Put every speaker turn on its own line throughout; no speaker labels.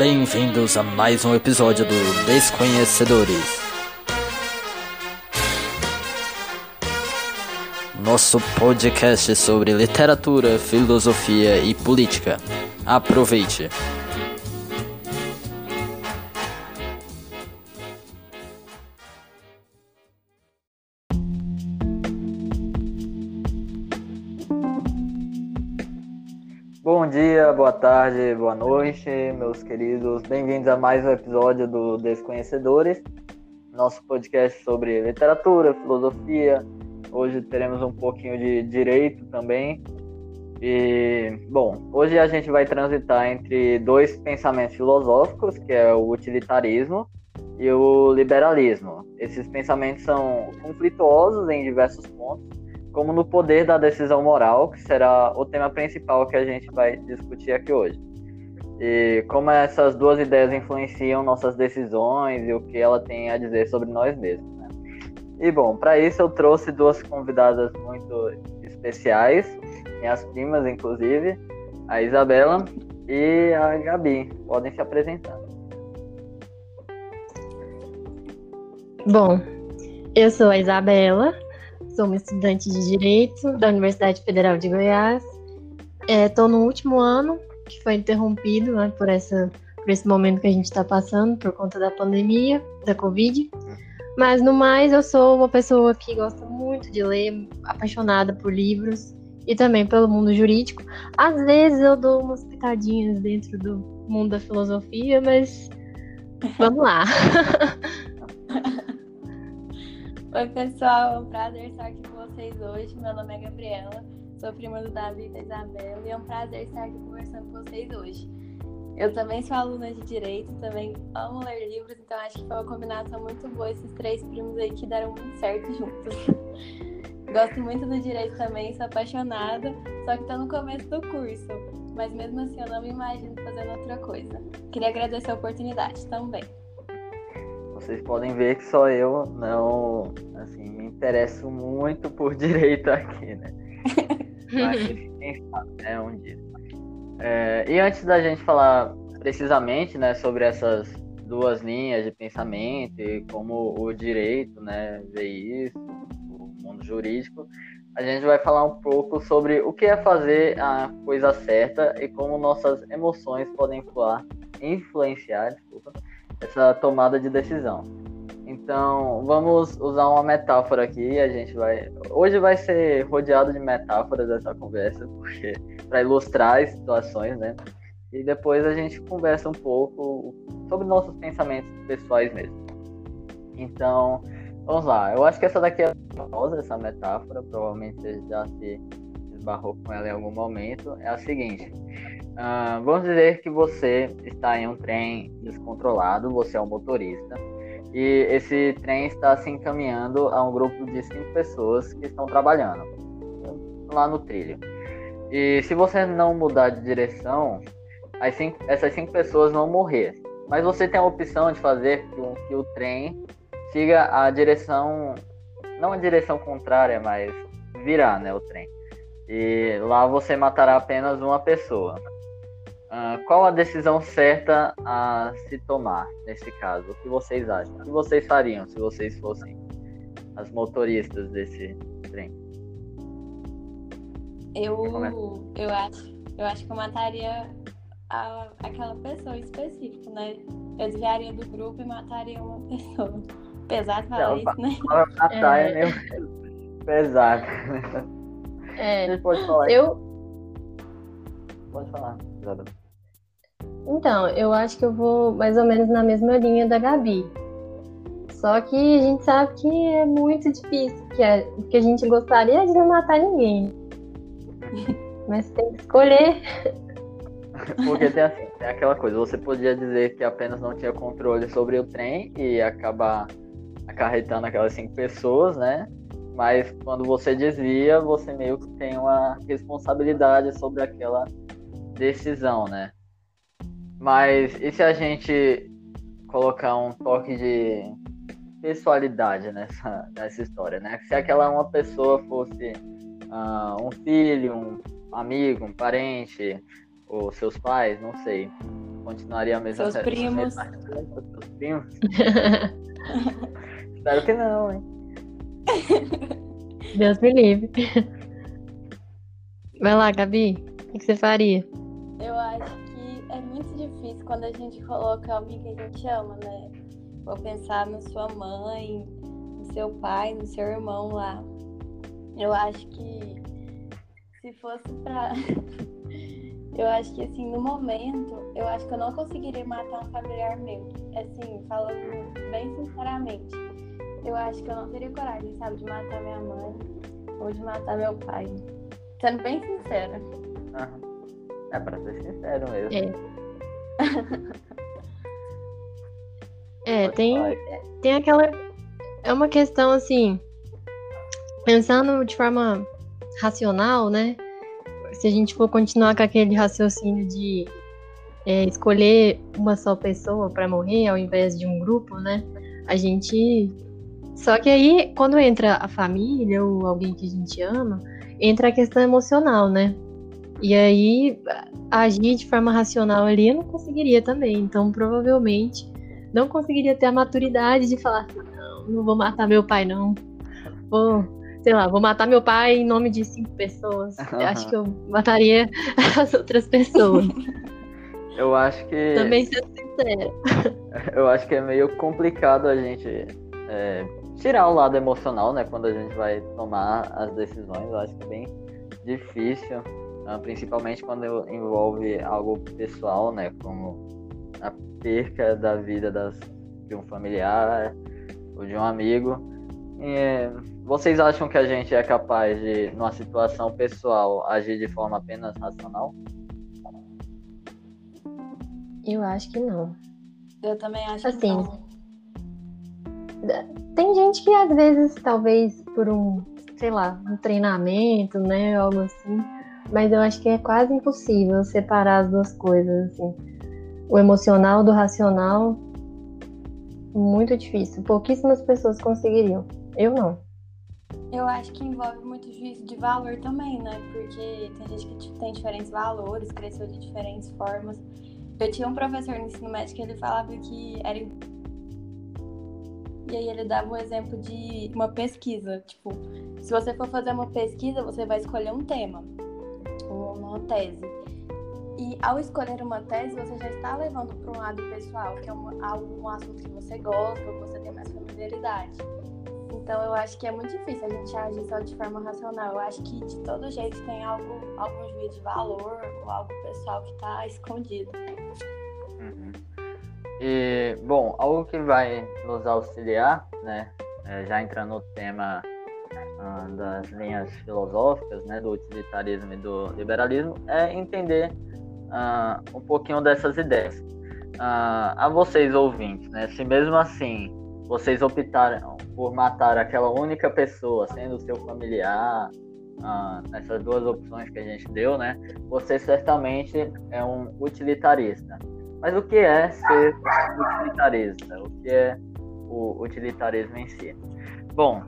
Bem-vindos a mais um episódio do Desconhecedores. Nosso podcast sobre literatura, filosofia e política. Aproveite!
Tarde, boa noite, meus queridos. Bem-vindos a mais um episódio do Desconhecedores, nosso podcast sobre literatura, filosofia. Hoje teremos um pouquinho de direito também. E, bom, hoje a gente vai transitar entre dois pensamentos filosóficos, que é o utilitarismo e o liberalismo. Esses pensamentos são conflituosos em diversos pontos como no poder da decisão moral, que será o tema principal que a gente vai discutir aqui hoje. E como essas duas ideias influenciam nossas decisões e o que ela tem a dizer sobre nós mesmos. Né? E bom, para isso eu trouxe duas convidadas muito especiais, minhas primas inclusive, a Isabela e a Gabi. Podem se apresentar.
Bom, eu sou a Isabela, sou uma estudante de Direito da Universidade Federal de Goiás. Estou é, no último ano, que foi interrompido né, por, essa, por esse momento que a gente está passando, por conta da pandemia, da Covid. Mas, no mais, eu sou uma pessoa que gosta muito de ler, apaixonada por livros e também pelo mundo jurídico. Às vezes eu dou umas pitadinhas dentro do mundo da filosofia, mas vamos lá.
Oi, pessoal, é um prazer estar aqui com vocês hoje. Meu nome é Gabriela, sou prima do Davi e da Isabela e é um prazer estar aqui conversando com vocês hoje. Eu também sou aluna de Direito, também amo ler livros, então acho que foi uma combinação muito boa esses três primos aí que deram muito certo juntos. Gosto muito do Direito também, sou apaixonada, só que estou no começo do curso, mas mesmo assim eu não me imagino fazendo outra coisa. Queria agradecer a oportunidade também
vocês podem ver que só eu não, assim, me interesso muito por direito aqui, né? Mas quem sabe, né, um dia. É, e antes da gente falar precisamente, né, sobre essas duas linhas de pensamento e como o direito, né, vê isso, o mundo jurídico, a gente vai falar um pouco sobre o que é fazer a coisa certa e como nossas emoções podem influenciar, desculpa, essa tomada de decisão. Então, vamos usar uma metáfora aqui. A gente vai. Hoje vai ser rodeado de metáforas essa conversa, porque para ilustrar as situações, né? E depois a gente conversa um pouco sobre nossos pensamentos pessoais mesmo. Então, vamos lá. Eu acho que essa daqui é famosa, essa metáfora. Provavelmente você já se esbarrou com ela em algum momento. É a seguinte: Uh, vamos dizer que você está em um trem descontrolado, você é o um motorista, e esse trem está se encaminhando a um grupo de cinco pessoas que estão trabalhando lá no trilho. E se você não mudar de direção, cinco, essas cinco pessoas vão morrer. Mas você tem a opção de fazer com que o trem siga a direção, não a direção contrária, mas virar né, o trem. E lá você matará apenas uma pessoa. Uh, qual a decisão certa a se tomar nesse caso? O que vocês acham? O que vocês fariam se vocês fossem as motoristas desse trem?
Eu, eu, acho, eu acho que eu mataria a, aquela pessoa específica, né? Eu desviaria do grupo e mataria uma pessoa. Pesado falar isso, né?
Matar é, é meio pesado.
É. Você pode falar. Eu.
Pode falar, Isabela.
Então, eu acho que eu vou mais ou menos na mesma linha da Gabi. Só que a gente sabe que é muito difícil, que, é, que a gente gostaria de não matar ninguém. Mas tem que escolher.
Porque tem, assim, tem aquela coisa, você podia dizer que apenas não tinha controle sobre o trem e acabar acarretando aquelas cinco pessoas, né? Mas quando você desvia, você meio que tem uma responsabilidade sobre aquela decisão, né? Mas e se a gente colocar um toque de pessoalidade nessa, nessa história, né? Se aquela uma pessoa fosse uh, um filho, um amigo, um parente, ou seus pais, não sei. continuaria a mesma
Seus primos.
Seus primos. Espero que não, hein?
Deus me livre. Vai lá, Gabi. O que você faria?
Eu acho difícil quando a gente coloca alguém que a gente ama, né? Vou pensar na sua mãe, no seu pai, no seu irmão lá. Eu acho que se fosse pra. eu acho que assim, no momento, eu acho que eu não conseguiria matar um familiar meu. Assim, falando bem sinceramente. Eu acho que eu não teria coragem, sabe, de matar minha mãe ou de matar meu pai. Sendo bem sincera.
Aham. É pra ser sincero mesmo.
É. É, tem, tem aquela. É uma questão assim. Pensando de forma racional, né? Se a gente for continuar com aquele raciocínio de é, escolher uma só pessoa para morrer ao invés de um grupo, né? A gente. Só que aí, quando entra a família ou alguém que a gente ama, entra a questão emocional, né? E aí, agir de forma racional ali eu não conseguiria também. Então, provavelmente, não conseguiria ter a maturidade de falar: não, não vou matar meu pai, não. Vou, sei lá, vou matar meu pai em nome de cinco pessoas. Eu acho que eu mataria as outras pessoas.
Eu acho que.
Também sendo sincera.
Eu acho que é meio complicado a gente é, tirar o lado emocional, né? Quando a gente vai tomar as decisões. Eu acho que é bem difícil, principalmente quando envolve algo pessoal, né? Como a perca da vida das, de um familiar ou de um amigo. E, vocês acham que a gente é capaz de, numa situação pessoal, agir de forma apenas racional?
Eu acho que não.
Eu também acho
Assim,
que não.
Tem gente que às vezes, talvez por um, sei lá, um treinamento, né, algo assim, mas eu acho que é quase impossível separar as duas coisas, assim. O emocional do racional, muito difícil. Pouquíssimas pessoas conseguiriam. Eu não.
Eu acho que envolve muito juízo de valor também, né? Porque tem gente que tem diferentes valores, cresceu de diferentes formas. Eu tinha um professor no ensino médio que ele falava que era. E aí ele dava um exemplo de uma pesquisa. Tipo, se você for fazer uma pesquisa, você vai escolher um tema, ou uma tese. E ao escolher uma tese, você já está levando para um lado pessoal, que é um, assunto que você gosta, que você tem mais familiaridade. Então eu acho que é muito difícil a gente agir só de forma racional. Eu acho que de todo jeito tem algo, algum juízo de valor ou algo pessoal que está escondido.
Uhum. E, bom, algo que vai nos auxiliar, né, é, já entrando no tema ah, das linhas filosóficas, né, do utilitarismo e do liberalismo, é entender ah, um pouquinho dessas ideias. Ah, a vocês ouvintes, né, se mesmo assim vocês optaram por matar aquela única pessoa, sendo seu familiar, nessas duas opções que a gente deu, né, você certamente é um utilitarista. Mas o que é ser utilitarista? O que é o utilitarismo em si? Bom,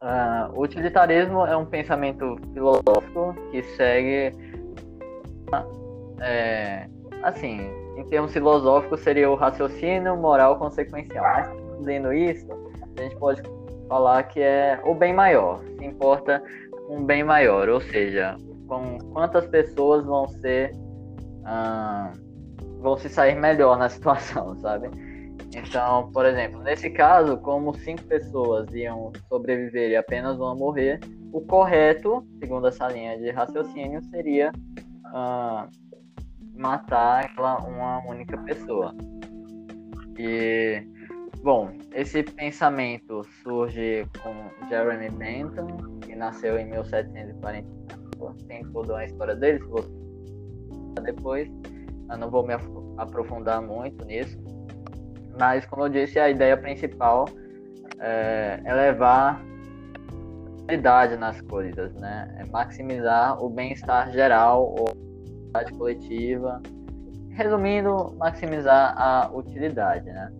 ah, o utilitarismo é um pensamento filosófico que segue, é, assim, em termos filosóficos seria o raciocínio moral consequencial. Mas dizendo isso, a gente pode falar que é o bem maior. Se importa um bem maior, ou seja, com quantas pessoas vão ser ah, vão se sair melhor na situação, sabe? Então, por exemplo, nesse caso, como cinco pessoas iam sobreviver e apenas vão morrer, o correto, segundo essa linha de raciocínio, seria ah, matar aquela uma única pessoa. E, bom, esse pensamento surge com Jeremy Bentham, que nasceu em 1740. Tem toda a história dele, se você depois. Eu não vou me aprofundar muito nisso. Mas, como eu disse, a ideia principal é, é levar qualidade nas coisas, né? É maximizar o bem-estar geral ou a coletiva. Resumindo, maximizar a utilidade, né?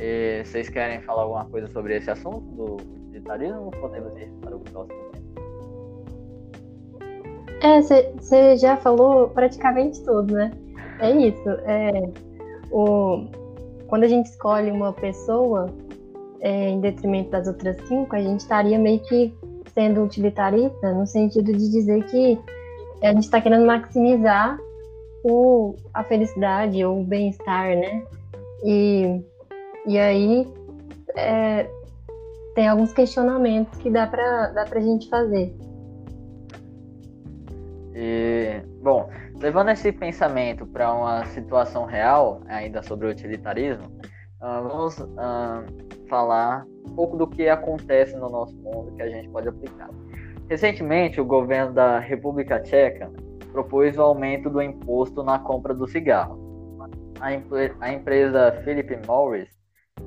E vocês querem falar alguma coisa sobre esse assunto do utilitarismo podemos ir para o próximo?
É, você já falou praticamente tudo, né? É isso. É, o, quando a gente escolhe uma pessoa é, em detrimento das outras cinco, a gente estaria meio que sendo utilitarista no sentido de dizer que a gente está querendo maximizar o, a felicidade ou o bem-estar, né? E, e aí é, tem alguns questionamentos que dá para dá a gente fazer.
E, bom, levando esse pensamento para uma situação real, ainda sobre o utilitarismo, uh, vamos uh, falar um pouco do que acontece no nosso mundo que a gente pode aplicar. Recentemente, o governo da República Tcheca propôs o aumento do imposto na compra do cigarro. A, a empresa Philip Morris,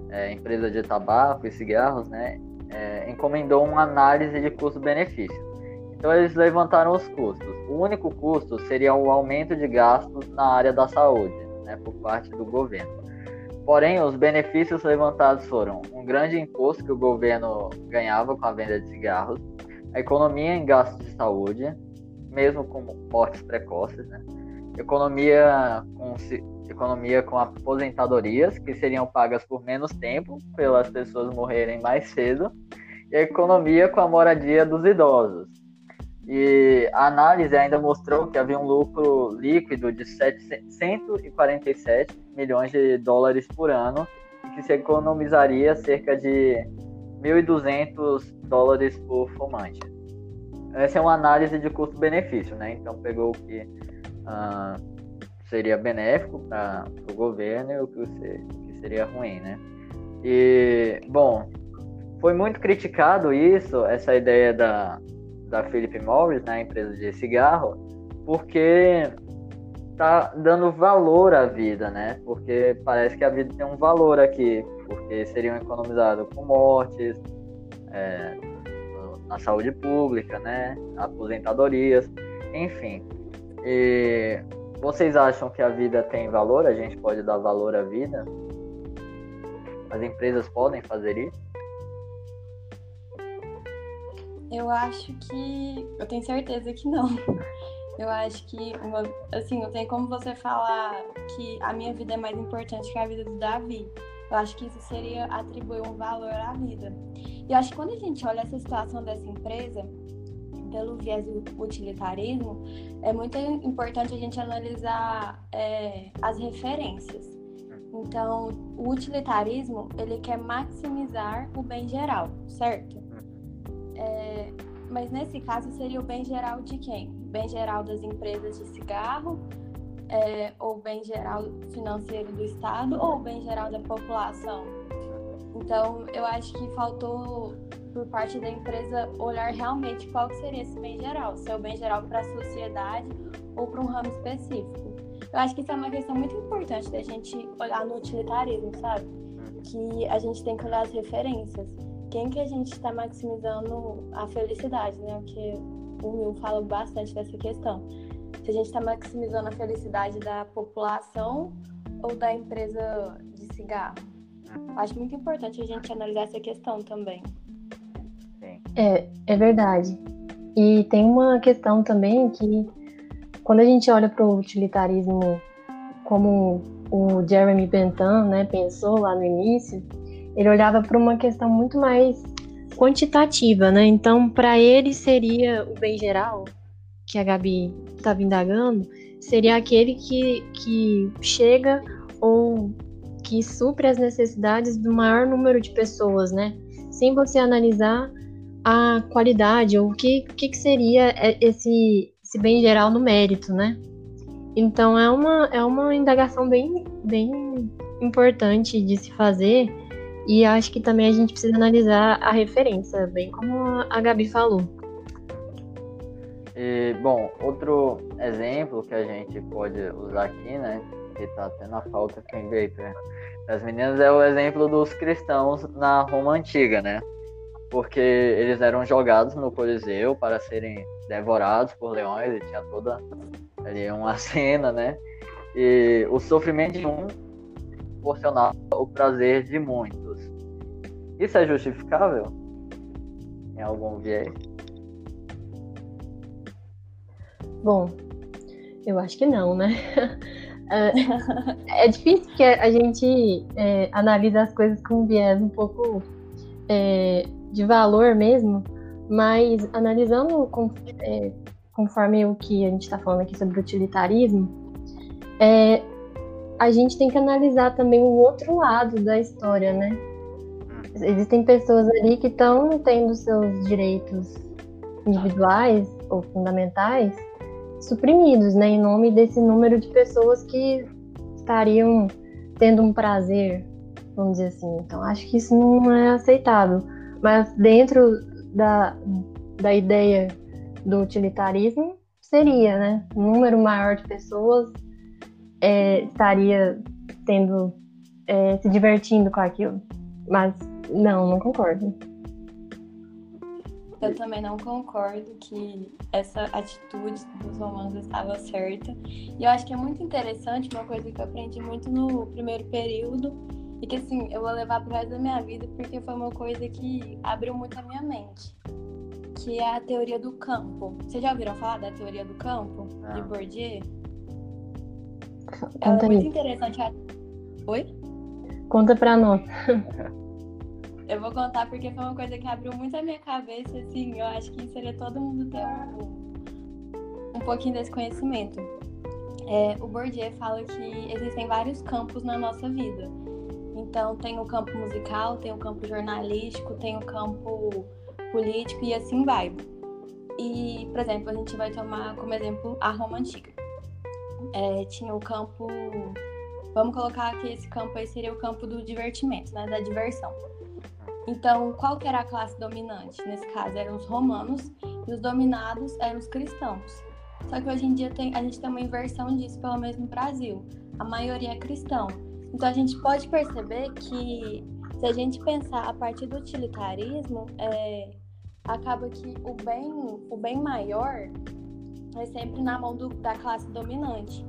é, empresa de tabaco e cigarros, né, é, encomendou uma análise de custo-benefício. Então eles levantaram os custos. O único custo seria o aumento de gastos na área da saúde, né, por parte do governo. Porém, os benefícios levantados foram um grande imposto que o governo ganhava com a venda de cigarros, a economia em gastos de saúde, mesmo com mortes precoces, né? economia com economia com aposentadorias que seriam pagas por menos tempo pelas pessoas morrerem mais cedo e a economia com a moradia dos idosos e a análise ainda mostrou que havia um lucro líquido de 747 milhões de dólares por ano e que se economizaria cerca de 1.200 dólares por fumante. Essa é uma análise de custo-benefício, né? Então pegou o que uh, seria benéfico para o governo e o que, que seria ruim, né? E, bom, foi muito criticado isso, essa ideia da, da Philip Morris, né, empresa de cigarro, porque tá dando valor à vida, né? Porque parece que a vida tem um valor aqui, porque seriam economizados com mortes, é, na saúde pública, né? Aposentadorias, enfim. E vocês acham que a vida tem valor? A gente pode dar valor à vida? As empresas podem fazer isso?
Eu acho que. Eu tenho certeza que não. Eu acho que, uma, assim, não tem como você falar que a minha vida é mais importante que a vida do Davi. Eu acho que isso seria atribuir um valor à vida. E eu acho que quando a gente olha essa situação dessa empresa, pelo viés do utilitarismo, é muito importante a gente analisar é, as referências. Então, o utilitarismo, ele quer maximizar o bem geral, certo? É, mas nesse caso seria o bem geral de quem? Bem geral das empresas de cigarro, é, ou bem geral financeiro do Estado, ou bem geral da população. Então, eu acho que faltou por parte da empresa olhar realmente qual seria esse bem geral, se é o bem geral para a sociedade ou para um ramo específico. Eu acho que isso é uma questão muito importante da gente olhar no utilitarismo, sabe? Que a gente tem que olhar as referências quem que a gente está maximizando a felicidade, né? Porque o Mil fala bastante dessa questão. Se a gente está maximizando a felicidade da população ou da empresa de cigarro. Acho muito importante a gente analisar essa questão também.
É, é verdade. E tem uma questão também que quando a gente olha para o utilitarismo como o Jeremy Bentham né, pensou lá no início, ele olhava para uma questão muito mais quantitativa, né? Então, para ele seria o bem geral, que a Gabi estava indagando, seria aquele que, que chega ou que supre as necessidades do maior número de pessoas, né? Sem você analisar a qualidade ou o que, que, que seria esse, esse bem geral no mérito, né? Então é uma, é uma indagação bem, bem importante de se fazer e acho que também a gente precisa analisar a referência, bem como a Gabi falou.
E, bom, outro exemplo que a gente pode usar aqui, né, que tá até na falta que eu enviei as meninas, é o exemplo dos cristãos na Roma Antiga, né? Porque eles eram jogados no Coliseu para serem devorados por leões e tinha toda ali uma cena, né? E o sofrimento de um proporcionava o prazer de muitos. Isso é justificável? Em algum viés?
Bom, eu acho que não, né? é, é difícil porque a gente é, analisa as coisas com um viés um pouco é, de valor mesmo, mas analisando com, é, conforme o que a gente está falando aqui sobre utilitarismo, é, a gente tem que analisar também o outro lado da história, né? Existem pessoas ali que estão tendo seus direitos individuais ou fundamentais suprimidos, né, em nome desse número de pessoas que estariam tendo um prazer, vamos dizer assim. Então, acho que isso não é aceitável. Mas dentro da, da ideia do utilitarismo, seria, né? Um número maior de pessoas é, estaria tendo, é, se divertindo com aquilo. Mas não, não concordo.
Eu também não concordo que essa atitude dos romanos estava certa. E eu acho que é muito interessante, uma coisa que eu aprendi muito no primeiro período, e que assim, eu vou levar pro resto da minha vida, porque foi uma coisa que abriu muito a minha mente. Que é a teoria do campo. Vocês já ouviram falar da teoria do campo? Ah. De Bourdieu? Ela é muito interessante. Oi?
Conta pra nós.
Eu vou contar porque foi uma coisa que abriu muito a minha cabeça, assim, eu acho que seria todo mundo ter um, um pouquinho desse conhecimento. É, o Bourdieu fala que existem vários campos na nossa vida. Então, tem o campo musical, tem o campo jornalístico, tem o campo político e assim vai. E, por exemplo, a gente vai tomar como exemplo a Roma Antiga. É, tinha o campo. Vamos colocar que esse campo aí seria o campo do divertimento, né? Da diversão. Então, qual que era a classe dominante? Nesse caso, eram os romanos e os dominados eram os cristãos. Só que hoje em dia tem, a gente tem uma inversão disso, pelo menos no Brasil. A maioria é cristão. Então, a gente pode perceber que, se a gente pensar a partir do utilitarismo, é, acaba que o bem, o bem maior é sempre na mão do, da classe dominante.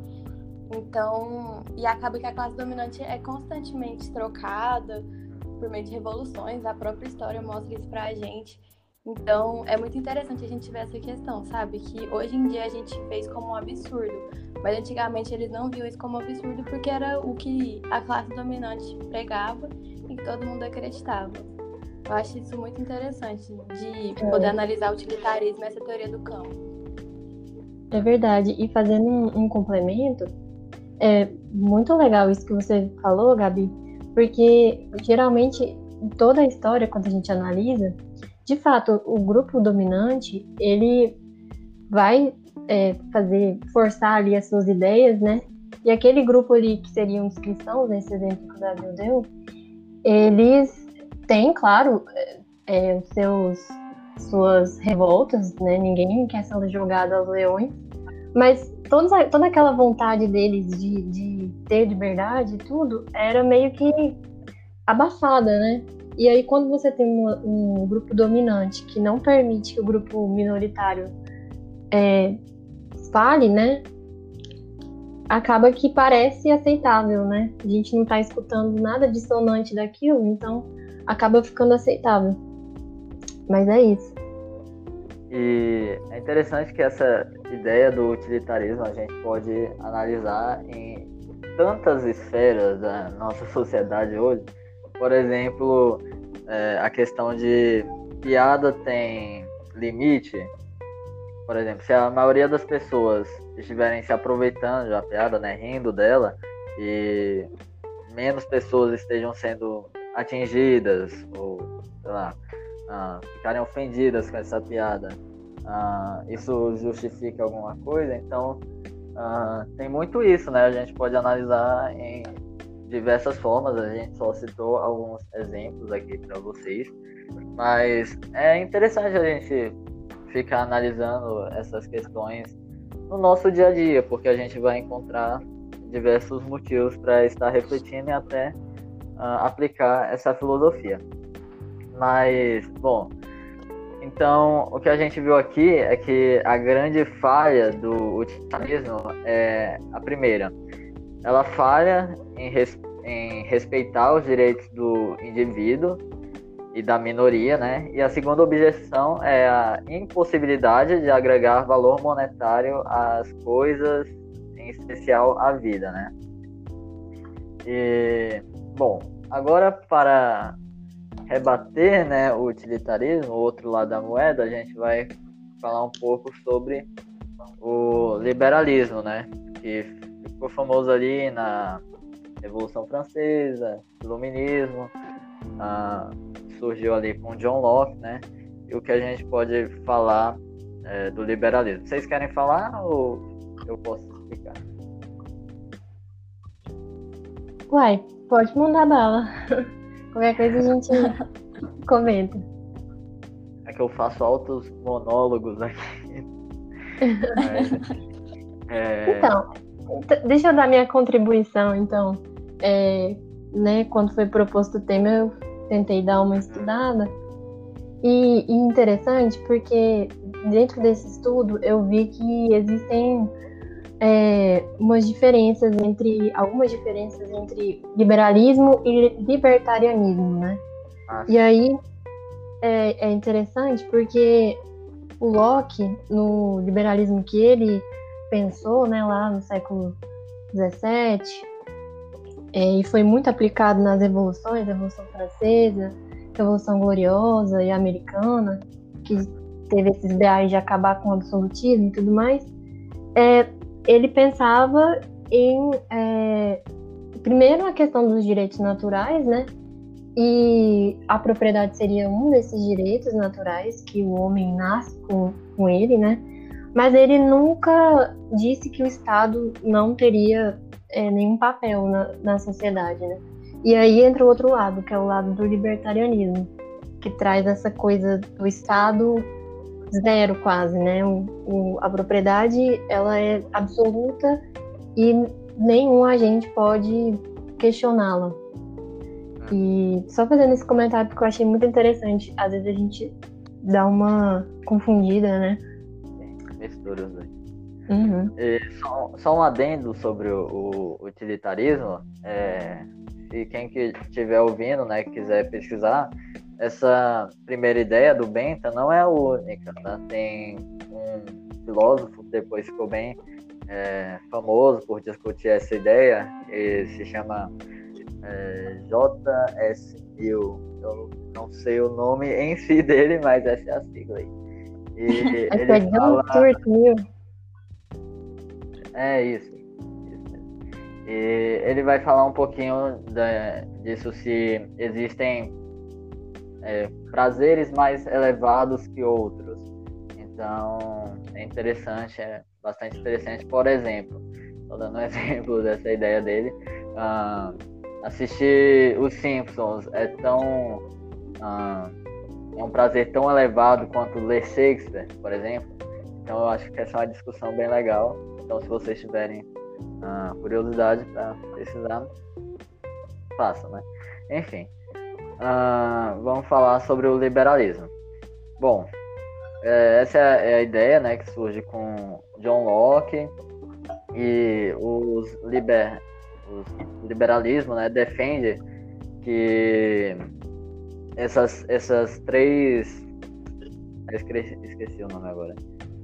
Então, e acaba que a classe dominante é constantemente trocada, por meio de revoluções, a própria história mostra isso pra gente. Então, é muito interessante a gente ver essa questão, sabe? Que hoje em dia a gente fez como um absurdo, mas antigamente eles não viam isso como um absurdo porque era o que a classe dominante pregava e todo mundo acreditava. Eu acho isso muito interessante de é. poder analisar o utilitarismo e essa teoria do campo.
É verdade. E fazendo um, um complemento, é muito legal isso que você falou, Gabi, porque geralmente em toda a história, quando a gente analisa, de fato, o grupo dominante ele vai é, fazer forçar ali as suas ideias, né? E aquele grupo ali que seriam os cristãos, nesse exemplo que o Davi deu, eles têm, claro, é, os seus suas revoltas, né? Ninguém quer ser jogado aos leões, mas toda, aquela vontade deles de, de ter liberdade e tudo era meio que abafada, né? E aí, quando você tem um, um grupo dominante que não permite que o grupo minoritário é, fale, né? Acaba que parece aceitável, né? A gente não tá escutando nada dissonante daquilo, então acaba ficando aceitável. Mas é isso.
E é interessante que essa ideia do utilitarismo a gente pode analisar em tantas esferas da nossa sociedade hoje. Por exemplo, é, a questão de piada tem limite. Por exemplo, se a maioria das pessoas estiverem se aproveitando da piada, né, rindo dela, e menos pessoas estejam sendo atingidas ou, sei lá, ah, ficarem ofendidas com essa piada, ah, isso justifica alguma coisa? Então, ah, tem muito isso, né? A gente pode analisar em diversas formas, a gente só citou alguns exemplos aqui para vocês, mas é interessante a gente ficar analisando essas questões no nosso dia a dia, porque a gente vai encontrar diversos motivos para estar refletindo e até uh, aplicar essa filosofia. Mas, bom, então o que a gente viu aqui é que a grande falha do utilitarismo é a primeira. Ela falha em, res, em respeitar os direitos do indivíduo e da minoria, né? E a segunda objeção é a impossibilidade de agregar valor monetário às coisas em especial a vida, né? E, bom, agora para rebater né, o utilitarismo, o outro lado da moeda, a gente vai falar um pouco sobre o liberalismo, né? Que ficou famoso ali na Revolução Francesa, Iluminismo, surgiu ali com John Locke, né? E o que a gente pode falar é, do liberalismo. Vocês querem falar ou eu posso explicar?
Uai, pode mandar bala. Qualquer coisa a gente comenta.
É que eu faço altos monólogos aqui. Mas,
é... Então, deixa eu dar minha contribuição, então. É, né, quando foi proposto o tema, eu tentei dar uma estudada. E, e interessante porque dentro desse estudo eu vi que existem é, umas diferenças entre algumas diferenças entre liberalismo e libertarianismo, né? Ah, e aí é, é, interessante porque o Locke no liberalismo que ele pensou, né, lá no século 17 é, e foi muito aplicado nas revoluções, Revolução Francesa, Revolução Gloriosa e Americana, que teve esses ideais de acabar com o absolutismo e tudo mais, é, ele pensava em é, primeiro a questão dos direitos naturais, né? E a propriedade seria um desses direitos naturais que o homem nasce com, com ele, né? Mas ele nunca disse que o Estado não teria é, nenhum papel na, na sociedade, né? E aí entra o outro lado, que é o lado do libertarianismo, que traz essa coisa do Estado zero quase, né? O, o, a propriedade ela é absoluta e nenhum agente pode questioná-la. E só fazendo esse comentário porque eu achei muito interessante. Às vezes a gente dá uma confundida, né?
Misturas aí.
Uhum.
Só, só, um adendo sobre o, o utilitarismo. É, e quem que estiver ouvindo, né, quiser pesquisar, essa primeira ideia do Benta não é a única, né? Tem um filósofo que depois ficou bem é, famoso por discutir essa ideia, e se chama é, J.S. Mill. Eu não sei o nome em si dele, mas essa é a sigla aí. E ele
é fala...
É isso. E ele vai falar um pouquinho da, disso se existem é, prazeres mais elevados que outros. Então, é interessante, é bastante interessante. Por exemplo, estou dando um exemplo dessa ideia dele. Uh, assistir Os Simpsons é tão. Uh, é um prazer tão elevado quanto ler Shakespeare, por exemplo. Então, eu acho que essa é uma discussão bem legal. Então, se vocês tiverem uh, curiosidade para precisar, façam, né? Enfim. Uh, vamos falar sobre o liberalismo. Bom, é, essa é a ideia né, que surge com John Locke e os, liber, os liberalismo né, defende que essas, essas três. Esqueci, esqueci o nome agora.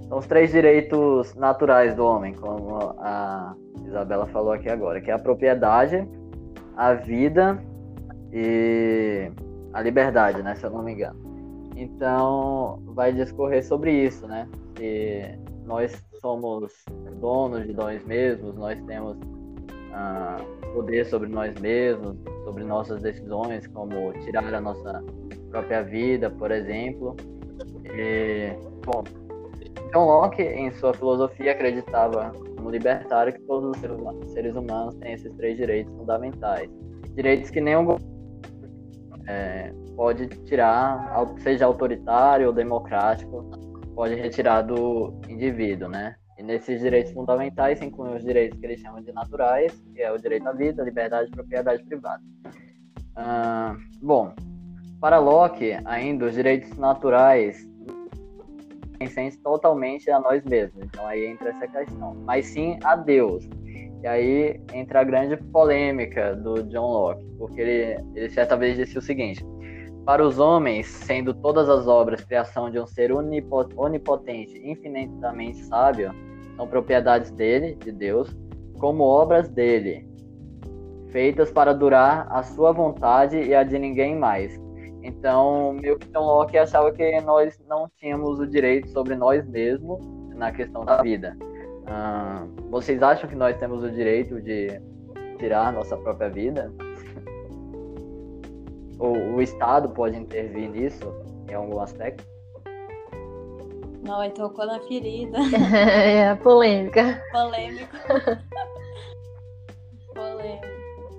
São os três direitos naturais do homem, como a Isabela falou aqui agora, que é a propriedade, a vida e a liberdade, né, se eu não me engano. Então, vai discorrer sobre isso, né? Que nós somos donos de nós mesmos, nós temos uh, poder sobre nós mesmos, sobre nossas decisões, como tirar a nossa própria vida, por exemplo. E, bom, John Locke, em sua filosofia, acreditava, como libertário, que todos os seres humanos têm esses três direitos fundamentais. Direitos que nenhum é, pode tirar, seja autoritário ou democrático, pode retirar do indivíduo, né? E nesses direitos fundamentais se incluem os direitos que eles chamam de naturais, que é o direito à vida, liberdade e propriedade privada. Ah, bom, para Locke, ainda os direitos naturais pertencem totalmente a nós mesmos. Então aí entra essa questão. Mas sim a Deus. E aí entra a grande polêmica do John Locke, porque ele, ele certa vez disse o seguinte: Para os homens, sendo todas as obras criação de um ser onipotente, infinitamente sábio, são propriedades dele, de Deus, como obras dele, feitas para durar a sua vontade e a de ninguém mais. Então, Milton Locke achava que nós não tínhamos o direito sobre nós mesmos na questão da vida. Uh, vocês acham que nós temos o direito de tirar nossa própria vida? Ou o Estado pode intervir nisso em algum aspecto?
Não, ele tocou na ferida.
é, polêmica.
Polêmico. Polêmico.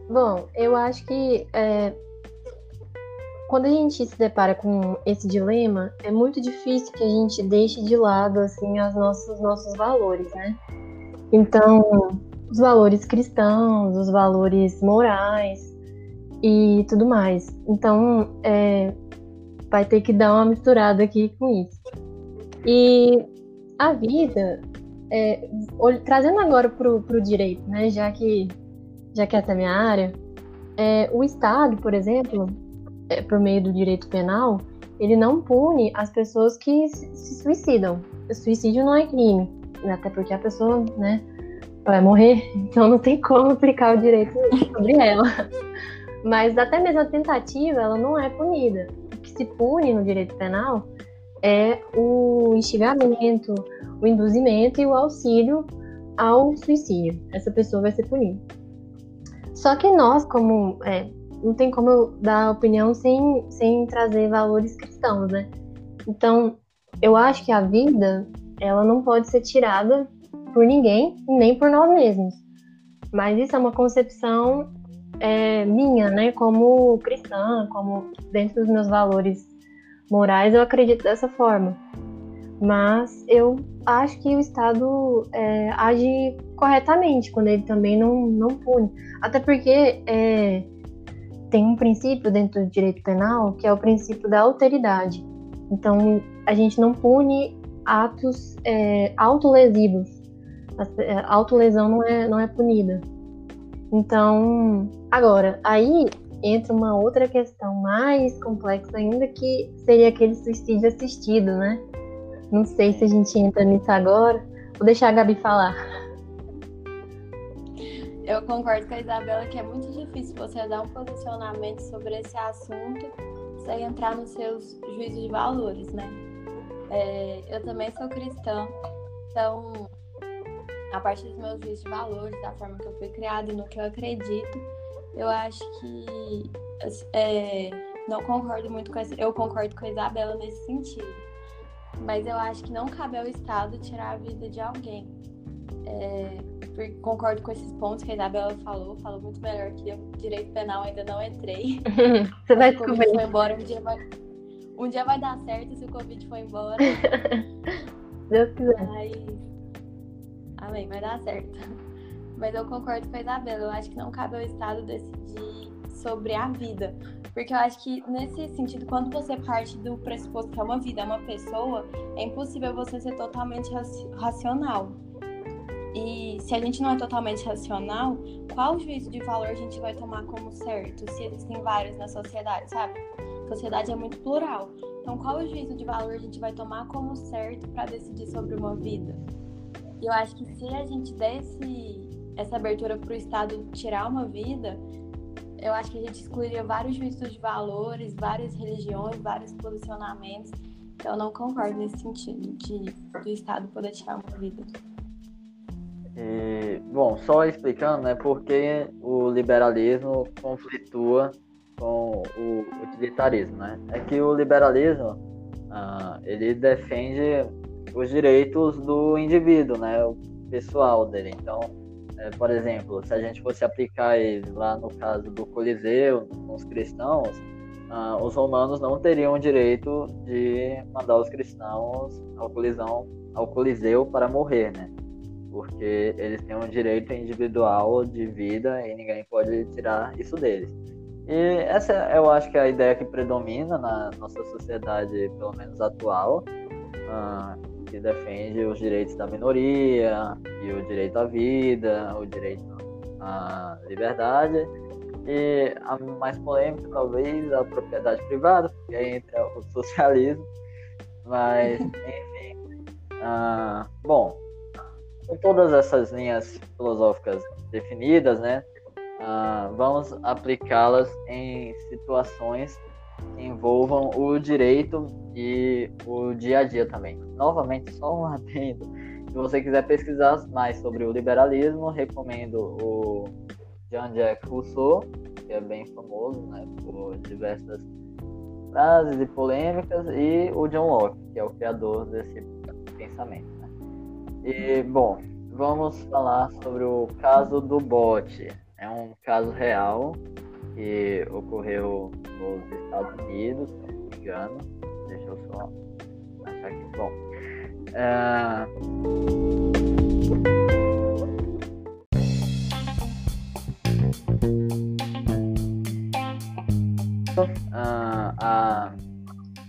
Bom, eu acho que é, quando a gente se depara com esse dilema, é muito difícil que a gente deixe de lado assim os nossos nossos valores, né? Então, os valores cristãos, os valores morais e tudo mais. Então, é, vai ter que dar uma misturada aqui com isso. E a vida, é, trazendo agora para o direito, né? Já que já que essa é a minha área, é, o Estado, por exemplo, é, por meio do direito penal, ele não pune as pessoas que se suicidam. O suicídio não é crime, até porque a pessoa, né, vai morrer, então não tem como aplicar o direito sobre ela. Mas até mesmo a tentativa, ela não é punida. O que se pune no direito penal é o instigamento, o induzimento e o auxílio ao suicídio. Essa pessoa vai ser punida. Só que nós, como é, não tem como eu dar opinião sem, sem trazer valores cristãos, né? Então, eu acho que a vida, ela não pode ser tirada por ninguém, nem por nós mesmos. Mas isso é uma concepção é, minha, né? Como cristã, como dentro dos meus valores morais, eu acredito dessa forma. Mas eu acho que o Estado é, age corretamente quando ele também não, não pune. Até porque é, tem um princípio dentro do direito penal que é o princípio da alteridade. Então, a gente não pune atos é, autolesivos. A é, autolesão não é, não é punida. Então, agora, aí entra uma outra questão mais complexa ainda, que seria aquele suicídio assistido, né? Não sei se a gente entra nisso agora. Vou deixar a Gabi falar.
Eu concordo com a Isabela que é muito difícil você dar um posicionamento sobre esse assunto sem entrar nos seus juízos de valores, né? É, eu também sou cristã, então, a partir dos meus juízos de valores, da forma que eu fui criada e no que eu acredito, eu acho que é, não concordo muito com essa, eu concordo com a Isabela nesse sentido, mas eu acho que não cabe ao Estado tirar a vida de alguém. É, concordo com esses pontos que a Isabela falou, falou muito melhor que eu. Direito penal ainda não entrei.
Você vai
descobrir. Foi embora, um dia vai, um dia vai dar certo se o Covid for embora.
Deus quiser.
Mas... Amém, vai dar certo. Mas eu concordo com a Isabela. Eu acho que não cabe ao Estado decidir sobre a vida. Porque eu acho que, nesse sentido, quando você parte do pressuposto que é uma vida, é uma pessoa, é impossível você ser totalmente racional. E se a gente não é totalmente racional, qual juízo de valor a gente vai tomar como certo? Se existem vários na sociedade, sabe? A sociedade é muito plural. Então, qual juízo de valor a gente vai tomar como certo para decidir sobre uma vida? E eu acho que se a gente desse essa abertura para o Estado tirar uma vida, eu acho que a gente excluiria vários juízos de valores, várias religiões, vários posicionamentos. Então, eu não concordo nesse sentido de do Estado poder tirar uma vida.
E, bom, só explicando, né, porque o liberalismo conflitua com o utilitarismo, né? É que o liberalismo, ah, ele defende os direitos do indivíduo, né, o pessoal dele. Então, é, por exemplo, se a gente fosse aplicar ele lá no caso do Coliseu, com os cristãos, ah, os romanos não teriam direito de mandar os cristãos ao, colisão, ao Coliseu para morrer, né? Porque eles têm um direito individual de vida e ninguém pode tirar isso deles. E essa eu acho que é a ideia que predomina na nossa sociedade, pelo menos atual, uh, que defende os direitos da minoria, e o direito à vida, o direito à liberdade, e a mais polêmica talvez a propriedade privada, porque aí entra o socialismo, mas enfim. Uh, bom, com todas essas linhas filosóficas definidas, né, uh, vamos aplicá-las em situações que envolvam o direito e o dia a dia também. Novamente, só um adendo. Se você quiser pesquisar mais sobre o liberalismo, recomendo o Jean-Jacques Rousseau, que é bem famoso né, por diversas frases e polêmicas, e o John Locke, que é o criador desse pensamento. E, bom, vamos falar sobre o caso do bote. É um caso real que ocorreu nos Estados Unidos, se não me engano. Deixa eu só achar aqui. Bom. Uh, a,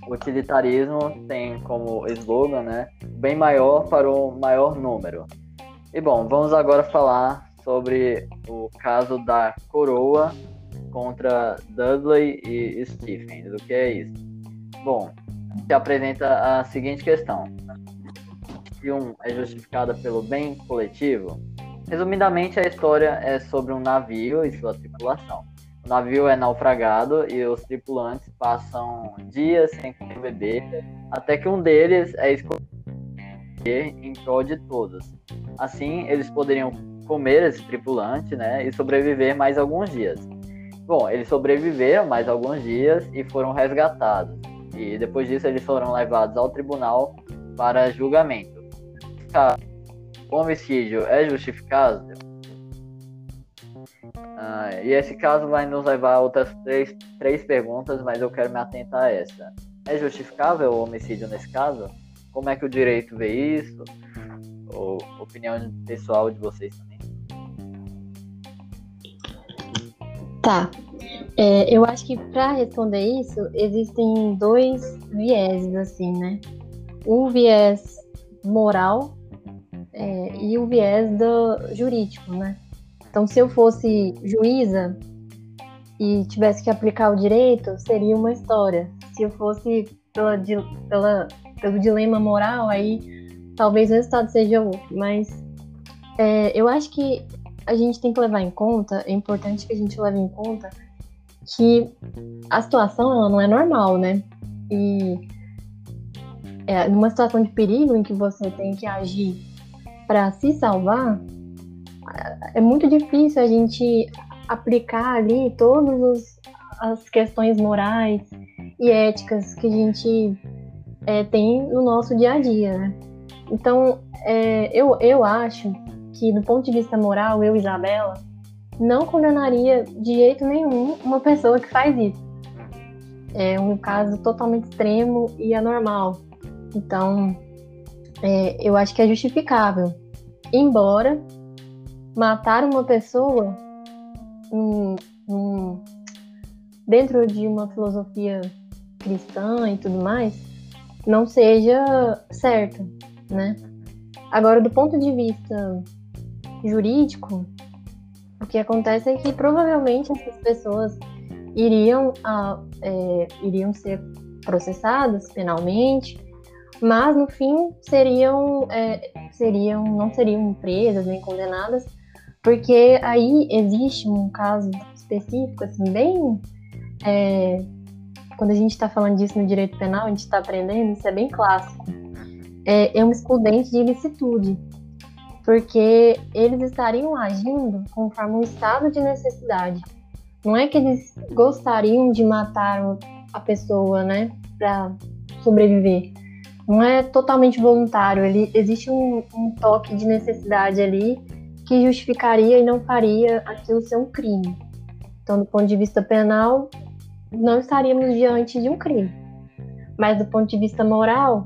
o utilitarismo tem como slogan, né? Bem maior para o maior número. E bom, vamos agora falar sobre o caso da coroa contra Dudley e Stephen. O que é isso? Bom, se apresenta a seguinte questão: se um é justificada pelo bem coletivo, resumidamente a história é sobre um navio e sua tripulação. O navio é naufragado e os tripulantes passam dias sem beber, até que um deles é escolhido em prol de todos. Assim, eles poderiam comer esse tripulante, né, e sobreviver mais alguns dias. Bom, eles sobreviveram mais alguns dias e foram resgatados. E depois disso eles foram levados ao tribunal para julgamento. O homicídio é justificado? Ah, e esse caso vai nos levar a outras três, três perguntas, mas eu quero me atentar a essa. É justificável o homicídio nesse caso? Como é que o direito vê isso? Ou opinião pessoal de vocês também?
Tá. É, eu acho que para responder isso, existem dois vieses, assim, né? O viés moral é, e o viés do jurídico, né? Então, se eu fosse juíza e tivesse que aplicar o direito, seria uma história. Se eu fosse pela, pela pelo dilema moral, aí talvez o resultado seja outro. Mas é, eu acho que a gente tem que levar em conta, é importante que a gente leve em conta que a situação ela não é normal, né? E é, numa situação de perigo em que você tem que agir para se salvar, é muito difícil a gente aplicar ali todas as questões morais e éticas que a gente é, tem no nosso dia a dia, né? Então, é, eu, eu acho que, do ponto de vista moral, eu, Isabela, não condenaria de jeito nenhum uma pessoa que faz isso. É um caso totalmente extremo e anormal. Então, é, eu acho que é justificável. Embora matar uma pessoa um, um, dentro de uma filosofia cristã e tudo mais, não seja certo, né? Agora, do ponto de vista jurídico, o que acontece é que provavelmente essas pessoas iriam, a, é, iriam ser processadas penalmente, mas no fim seriam, é, seriam não seriam presas nem condenadas, porque aí existe um caso específico, assim, bem é, quando a gente está falando disso no direito penal, a gente está aprendendo, isso é bem clássico. É, é um excludente de ilicitude, porque eles estariam agindo conforme um estado de necessidade. Não é que eles gostariam de matar a pessoa, né, para sobreviver. Não é totalmente voluntário. Ele existe um, um toque de necessidade ali que justificaria e não faria aquilo ser um crime. Então, do ponto de vista penal, não estaríamos diante de um crime. Mas do ponto de vista moral,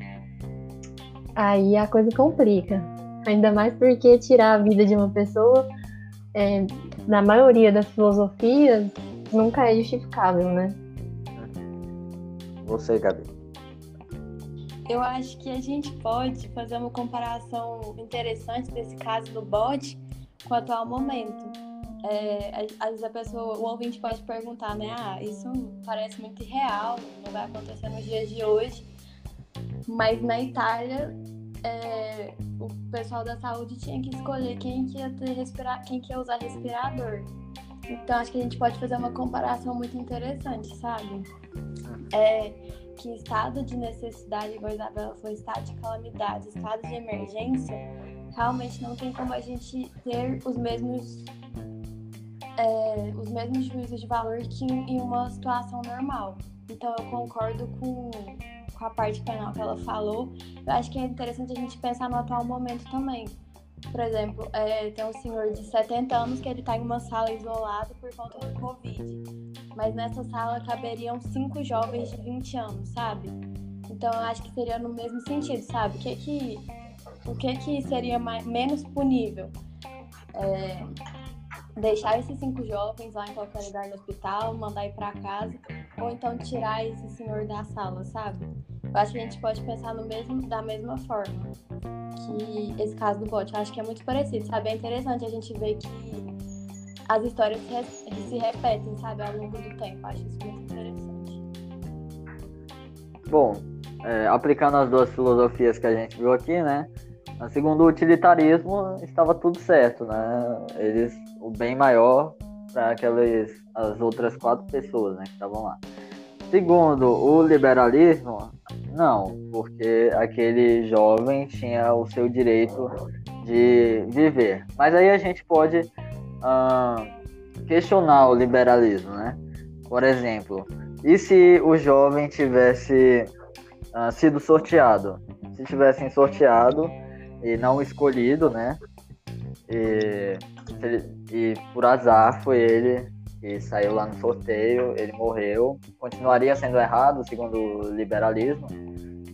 aí a coisa complica. Ainda mais porque tirar a vida de uma pessoa, é, na maioria das filosofias, nunca é justificável, né?
Você, Gabi.
Eu acho que a gente pode fazer uma comparação interessante desse caso do bode com o atual momento é, às vezes a pessoa, o ouvinte pode perguntar, né? Ah, isso parece muito irreal, não vai acontecer nos dias de hoje. Mas na Itália é, o pessoal da saúde tinha que escolher quem que ia ter respirar, quem que ia usar respirador. Então acho que a gente pode fazer uma comparação muito interessante, sabe? É, que estado de necessidade, igual a Isabela foi, estado de calamidade, estado de emergência, realmente não tem como a gente ter os mesmos é, os mesmos juízos de valor que em uma situação normal. Então eu concordo com, com a parte penal que ela falou. Eu acho que é interessante a gente pensar no atual momento também. Por exemplo, é, tem um senhor de 70 anos que ele está em uma sala isolado por conta do Covid. Mas nessa sala caberiam cinco jovens de 20 anos, sabe? Então eu acho que seria no mesmo sentido, sabe? O que que, o que, que seria mais, menos punível? É, deixar esses cinco jovens lá em qualquer lugar do hospital, mandar ir para casa, ou então tirar esse senhor da sala, sabe? Eu acho que a gente pode pensar no mesmo, da mesma forma que esse caso do bot. Eu acho que é muito parecido, sabe? É interessante a gente ver que as histórias se, se repetem, sabe, ao longo do tempo. Eu acho isso muito interessante.
Bom, é, aplicando as duas filosofias que a gente viu aqui, né? Segundo o utilitarismo, estava tudo certo, né? Eles, o bem maior para aquelas as outras quatro pessoas, né, que estavam lá. Segundo o liberalismo, não, porque aquele jovem tinha o seu direito de viver. Mas aí a gente pode uh, questionar o liberalismo, né? Por exemplo, e se o jovem tivesse uh, sido sorteado? Se tivessem sorteado e não escolhido, né? E, e por azar foi ele que saiu lá no sorteio, ele morreu. Continuaria sendo errado, segundo o liberalismo?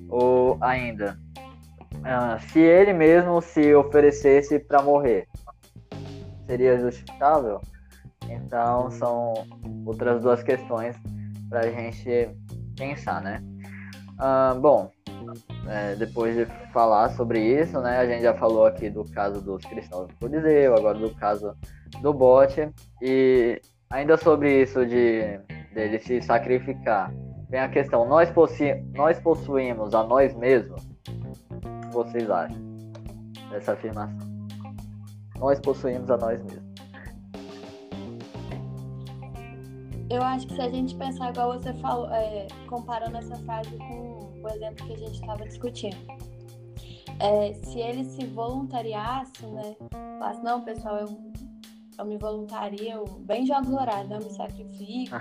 Ou ainda, uh, se ele mesmo se oferecesse para morrer, seria justificável? Então, são outras duas questões para a gente pensar, né? Uh, bom, é, depois de falar sobre isso, né, a gente já falou aqui do caso dos cristãos do Coliseu, agora do caso do bote, e ainda sobre isso de dele se sacrificar, vem a questão, nós, possi nós possuímos a nós mesmos? O que vocês acham dessa afirmação? Nós possuímos a nós mesmos.
Eu acho que se a gente pensar igual você falou, é, comparando essa frase com o exemplo que a gente estava discutindo. É, se ele se voluntariasse, né? Falasse, não, pessoal, eu, eu me voluntario, bem jogos horários? Eu me sacrifico,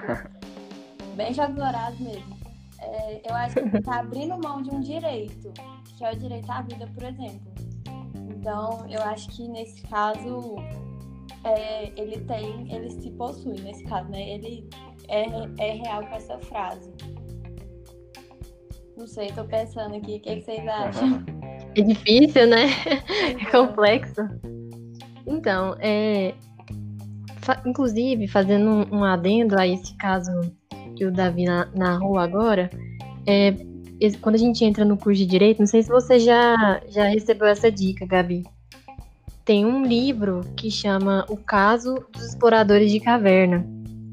bem jogos horários mesmo. É, eu acho que tá abrindo mão de um direito, que é o direito à vida, por exemplo. Então, eu acho que nesse caso é, ele tem, ele se possui nesse caso, né? Ele é, é real com essa frase. Não sei, tô pensando aqui, o que, é que vocês acham?
É difícil, né? É complexo. Então, é, inclusive, fazendo um, um, adendo a esse caso que o Davi na narrou agora, é, quando a gente entra no curso de Direito, não sei se você já, já recebeu essa dica, Gabi tem um livro que chama O Caso dos Exploradores de Caverna.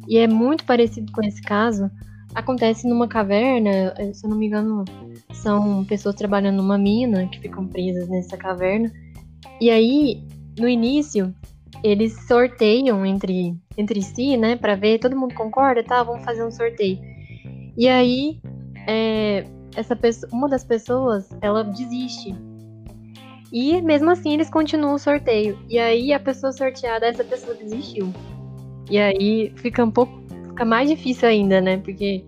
E é muito parecido com esse caso. Acontece numa caverna, se eu não me engano, são pessoas trabalhando numa mina que ficam presas nessa caverna. E aí, no início, eles sorteiam entre, entre si, né, para ver, todo mundo concorda, tá? Vamos fazer um sorteio. E aí, é, essa pessoa, uma das pessoas, ela desiste e mesmo assim eles continuam o sorteio. E aí a pessoa sorteada, essa pessoa desistiu. E aí fica um pouco. Fica mais difícil ainda, né? Porque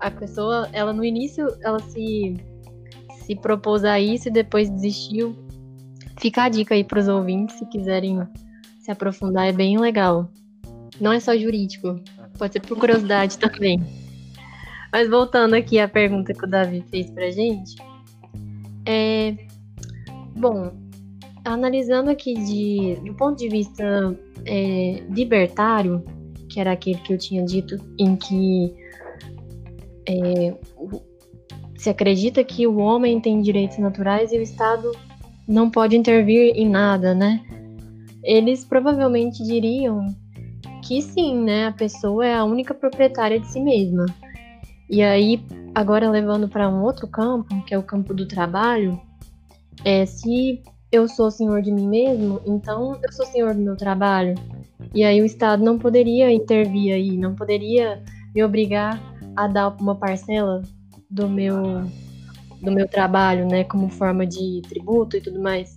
a pessoa, ela no início, ela se, se propôs a isso e depois desistiu. Fica a dica aí para os ouvintes, se quiserem se aprofundar, é bem legal. Não é só jurídico, pode ser por curiosidade também. Mas voltando aqui à pergunta que o Davi fez pra gente, é, Bom, analisando aqui de, do ponto de vista é, libertário, que era aquele que eu tinha dito, em que é, se acredita que o homem tem direitos naturais e o Estado não pode intervir em nada, né? Eles provavelmente diriam que sim, né? A pessoa é a única proprietária de si mesma. E aí, agora levando para um outro campo, que é o campo do trabalho, é, se eu sou senhor de mim mesmo, então eu sou senhor do meu trabalho. E aí o Estado não poderia intervir aí, não poderia me obrigar a dar uma parcela do meu do meu trabalho, né, como forma de tributo e tudo mais.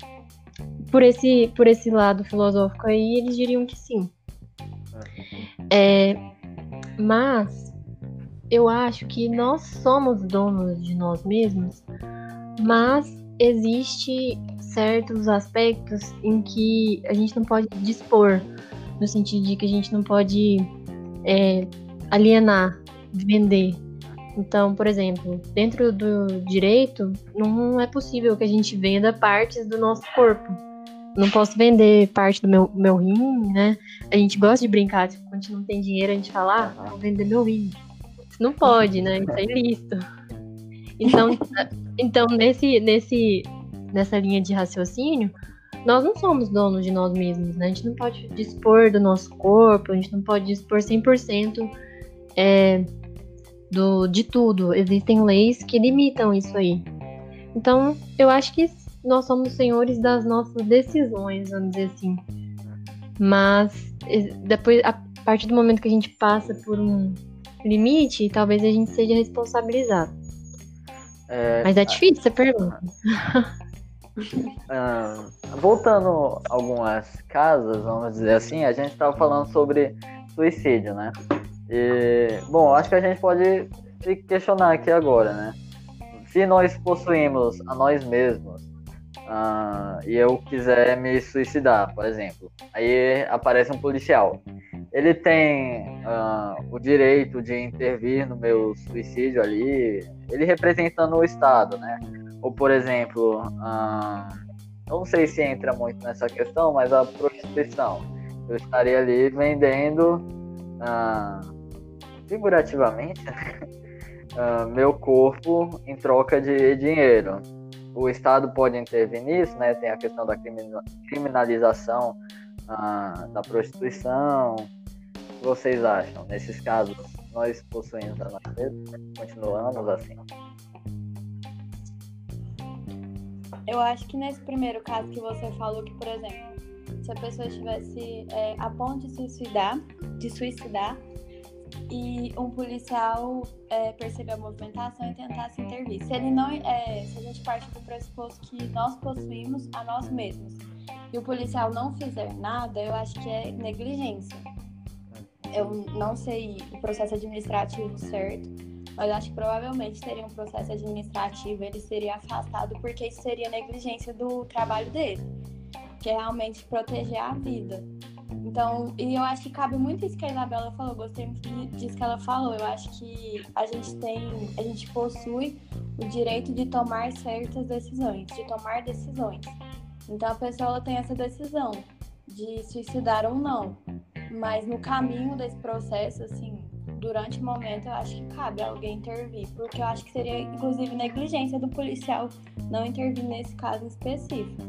Por esse por esse lado filosófico aí, eles diriam que sim. É, mas eu acho que nós somos donos de nós mesmos, mas existe certos aspectos em que a gente não pode dispor, no sentido de que a gente não pode é, alienar, vender. Então, por exemplo, dentro do direito, não é possível que a gente venda partes do nosso corpo. Não posso vender parte do meu, meu rim, né? A gente gosta de brincar, tipo, quando a gente não tem dinheiro, a gente fala, ah, vou vender meu rim. Não pode, né? Isso é ilícito. Então, então nesse, nesse, nessa linha de raciocínio, nós não somos donos de nós mesmos, né? A gente não pode dispor do nosso corpo, a gente não pode dispor 100% é, do, de tudo. Existem leis que limitam isso aí. Então, eu acho que nós somos senhores das nossas decisões, vamos dizer assim. Mas, depois, a partir do momento que a gente passa por um limite, talvez a gente seja responsabilizado. É, Mas é difícil essa pergunta.
Uh, voltando algumas casas, vamos dizer assim, a gente estava falando sobre suicídio, né? E, bom, acho que a gente pode se questionar aqui agora, né? Se nós possuímos a nós mesmos uh, e eu quiser me suicidar, por exemplo, aí aparece um policial ele tem uh, o direito de intervir no meu suicídio ali, ele representando o Estado, né? Ou, por exemplo, não sei se entra muito nessa questão, mas a prostituição. Eu estaria ali vendendo, figurativamente, meu corpo em troca de dinheiro. O Estado pode intervir nisso, né? Tem a questão da criminalização da prostituição, vocês acham? Nesses casos, nós possuímos a mesmos? Continuamos assim?
Eu acho que nesse primeiro caso que você falou que, por exemplo, se a pessoa estivesse é, a ponto de suicidar, de suicidar, e um policial é, perceber a movimentação e tentasse intervir. Se ele não, é, se a gente parte do pressuposto que nós possuímos a nós mesmos e o policial não fizer nada, eu acho que é negligência eu não sei o processo administrativo certo, mas acho que provavelmente teria um processo administrativo, ele seria afastado porque isso seria negligência do trabalho dele, que é realmente proteger a vida. Então, e eu acho que cabe muito isso que a Isabela falou, gostei muito disso que ela falou. Eu acho que a gente tem, a gente possui o direito de tomar certas decisões, de tomar decisões. Então a pessoa tem essa decisão de suicidar ou não. Mas no caminho desse processo, assim, durante o momento, eu acho que cabe alguém intervir, porque eu acho que seria, inclusive, negligência do policial não intervir nesse caso específico.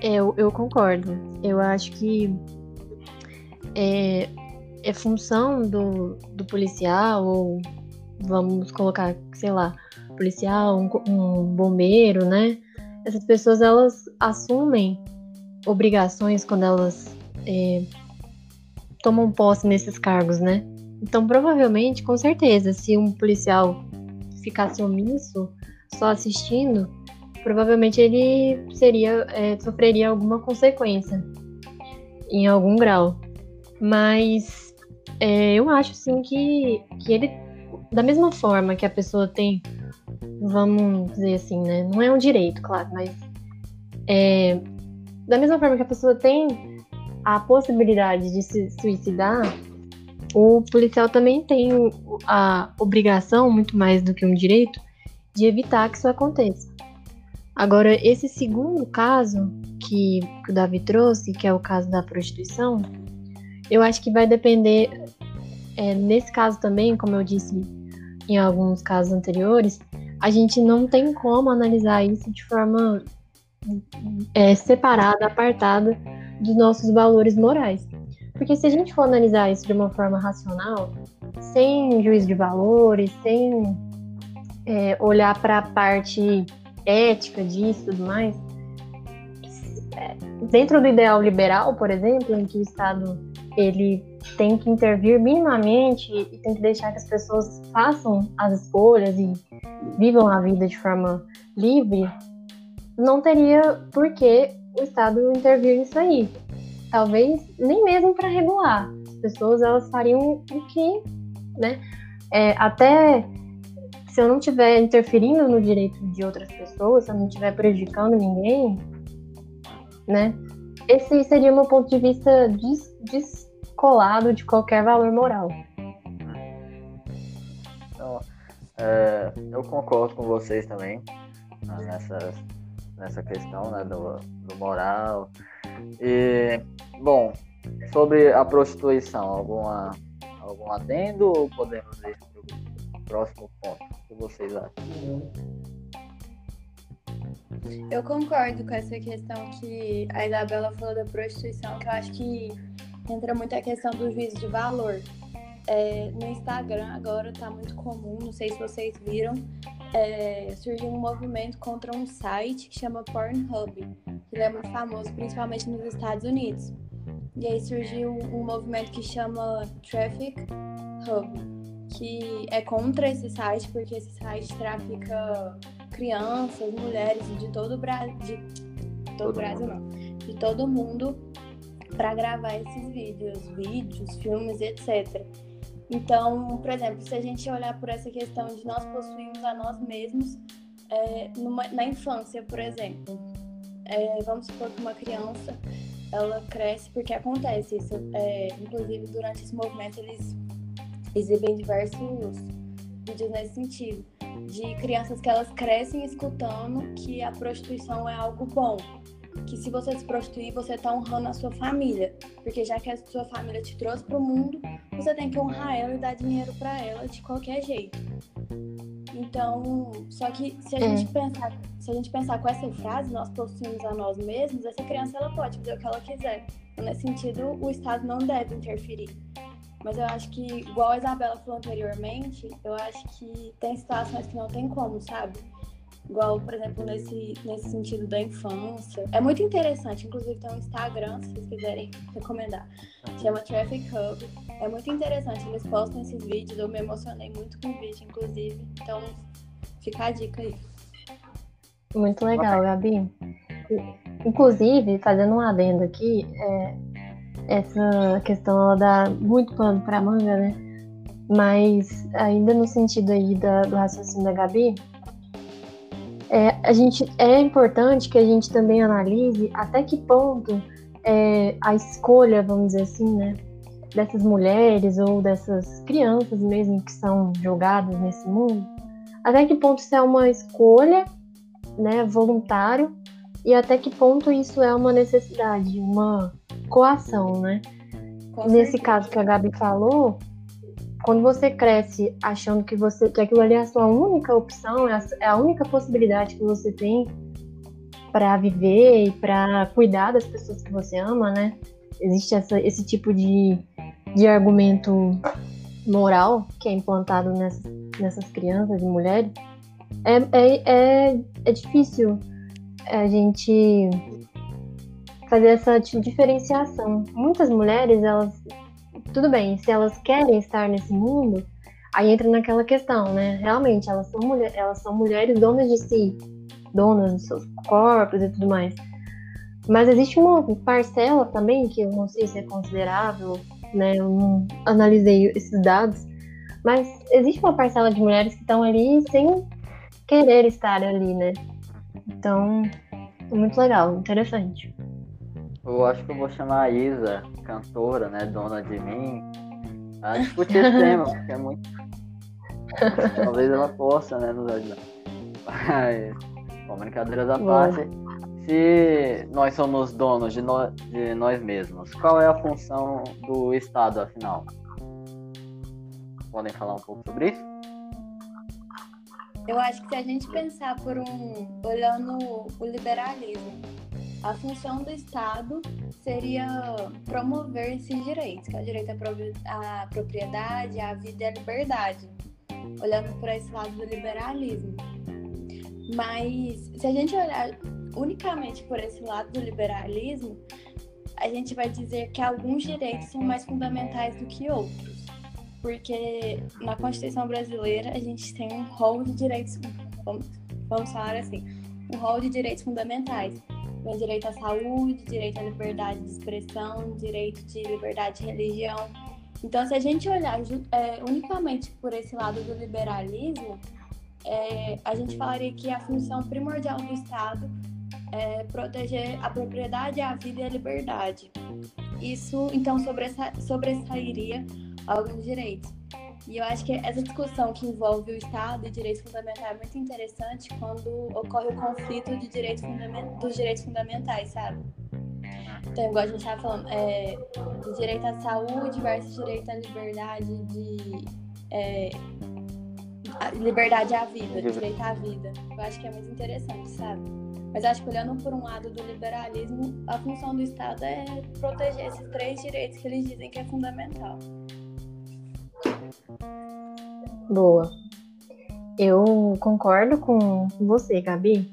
Eu, eu concordo. Eu acho que é, é função do, do policial, ou vamos colocar, sei lá, policial, um, um bombeiro, né? Essas pessoas, elas assumem obrigações quando elas é, tomam posse nesses cargos, né? Então, provavelmente, com certeza, se um policial ficasse omisso, só assistindo, provavelmente ele seria é, sofreria alguma consequência em algum grau. Mas é, eu acho sim que, que ele, da mesma forma que a pessoa tem, vamos dizer assim, né? Não é um direito, claro, mas é, da mesma forma que a pessoa tem a possibilidade de se suicidar, o policial também tem a obrigação, muito mais do que um direito, de evitar que isso aconteça. Agora, esse segundo caso que, que o Davi trouxe, que é o caso da prostituição, eu acho que vai depender, é, nesse caso também, como eu disse em alguns casos anteriores, a gente não tem como analisar isso de forma é, separada, apartada dos nossos valores morais. Porque se a gente for analisar isso de uma forma racional, sem juízo de valores, sem é, olhar para a parte ética disso e tudo mais, é, dentro do ideal liberal, por exemplo, em que o Estado ele tem que intervir minimamente e tem que deixar que as pessoas façam as escolhas e vivam a vida de forma livre, não teria por que o Estado intervir nisso aí. Talvez nem mesmo para regular. As pessoas elas fariam o que, né? É, até se eu não estiver interferindo no direito de outras pessoas, se eu não estiver prejudicando ninguém, né? Esse seria o meu ponto de vista des descolado de qualquer valor moral.
Então, é, eu concordo com vocês também né, nessa, questão né, do, do moral. E, bom, sobre a prostituição, alguma, algum adendo ou podemos ir para o próximo ponto? O que vocês acham?
Eu concordo com essa questão que a Isabela falou da prostituição, que eu acho que entra muito a questão do juízo de valor. É, no Instagram agora está muito comum, não sei se vocês viram, é, surgiu um movimento contra um site que chama Pornhub. Ele é muito famoso, principalmente nos Estados Unidos. E aí surgiu um movimento que chama Traffic Hub, que é contra esse site, porque esse site trafica crianças, mulheres de todo o Brasil, de todo o Brasil não, de todo mundo para gravar esses vídeos, vídeos, filmes, etc. Então, por exemplo, se a gente olhar por essa questão de nós possuirmos a nós mesmos é, numa, na infância, por exemplo, é, vamos supor que uma criança ela cresce porque acontece isso. É, inclusive, durante esse movimento, eles exibem diversos vídeos nesse sentido de crianças que elas crescem escutando que a prostituição é algo bom, que se você se prostituir, você está honrando a sua família, porque já que a sua família te trouxe para o mundo, você tem que honrar ela e dar dinheiro para ela de qualquer jeito. Então, só que se a é. gente pensar, se a gente pensar com essa frase, nós possuímos a nós mesmos, essa criança ela pode fazer o que ela quiser. Então, nesse sentido, o Estado não deve interferir. Mas eu acho que, igual a Isabela falou anteriormente, eu acho que tem situações que não tem como, sabe? Igual, por exemplo, nesse, nesse sentido da infância. É muito interessante, inclusive tem um Instagram, se vocês quiserem recomendar. Chama Traffic Hub. É muito interessante, eles postam esses vídeos, eu me emocionei muito com o vídeo, inclusive. Então, fica a dica aí.
Muito legal, Gabi. Inclusive, fazendo um adendo aqui, é, essa questão ela dá muito pano para manga, né? Mas ainda no sentido aí da, do raciocínio da Gabi, é, a gente é importante que a gente também analise até que ponto é, a escolha, vamos dizer assim, né, dessas mulheres ou dessas crianças mesmo que são jogadas nesse mundo, até que ponto isso é uma escolha, né, voluntário e até que ponto isso é uma necessidade, uma coação, né? Com Nesse certeza. caso que a Gabi falou, quando você cresce achando que você que aquilo ali é a sua única opção, é a, é a única possibilidade que você tem para viver e para cuidar das pessoas que você ama, né? Existe essa, esse tipo de, de argumento moral que é implantado nessas, nessas crianças e mulheres. É, é, é, é difícil a gente fazer essa diferenciação. Muitas mulheres, elas, tudo bem, se elas querem estar nesse mundo, aí entra naquela questão, né? Realmente, elas são, mulher, elas são mulheres donas de si, donas dos seus corpos e tudo mais. Mas existe uma parcela também, que eu não sei se é considerável, né? Eu não analisei esses dados, mas existe uma parcela de mulheres que estão ali sem querer estar ali, né? Então, muito legal, interessante.
Eu acho que eu vou chamar a Isa, cantora, né, dona de mim, a discutir esse tema, porque é muito. Talvez ela possa, né, nos ajudar. Mas, bom, brincadeiras à parte. Se nós somos donos de, no... de nós mesmos, qual é a função do Estado, afinal? Podem falar um pouco sobre isso?
Eu acho que se a gente pensar por um. olhando o liberalismo, a função do Estado seria promover esses direitos, que é o direito à propriedade, à vida e à liberdade. olhando por esse lado do liberalismo. Mas se a gente olhar unicamente por esse lado do liberalismo, a gente vai dizer que alguns direitos são mais fundamentais do que outros. Porque na Constituição brasileira a gente tem um rol de direitos, vamos, vamos falar assim, um rol de direitos fundamentais. Tem direito à saúde, direito à liberdade de expressão, direito de liberdade de religião. Então, se a gente olhar é, unicamente por esse lado do liberalismo, é, a gente falaria que a função primordial do Estado é proteger a propriedade, a vida e a liberdade. Isso, então, sobressa sobressairia alguns direitos. E eu acho que essa discussão que envolve o Estado e direitos fundamentais é muito interessante quando ocorre o conflito de direitos dos direitos fundamentais, sabe? Então, igual a gente estava falando, é, de direito à saúde versus direito à liberdade de. É, liberdade à vida, direito à vida. Eu acho que é muito interessante, sabe? Mas acho que olhando por um lado do liberalismo, a função do Estado é proteger esses três direitos que eles dizem que é fundamental.
Boa. Eu concordo com você, Gabi,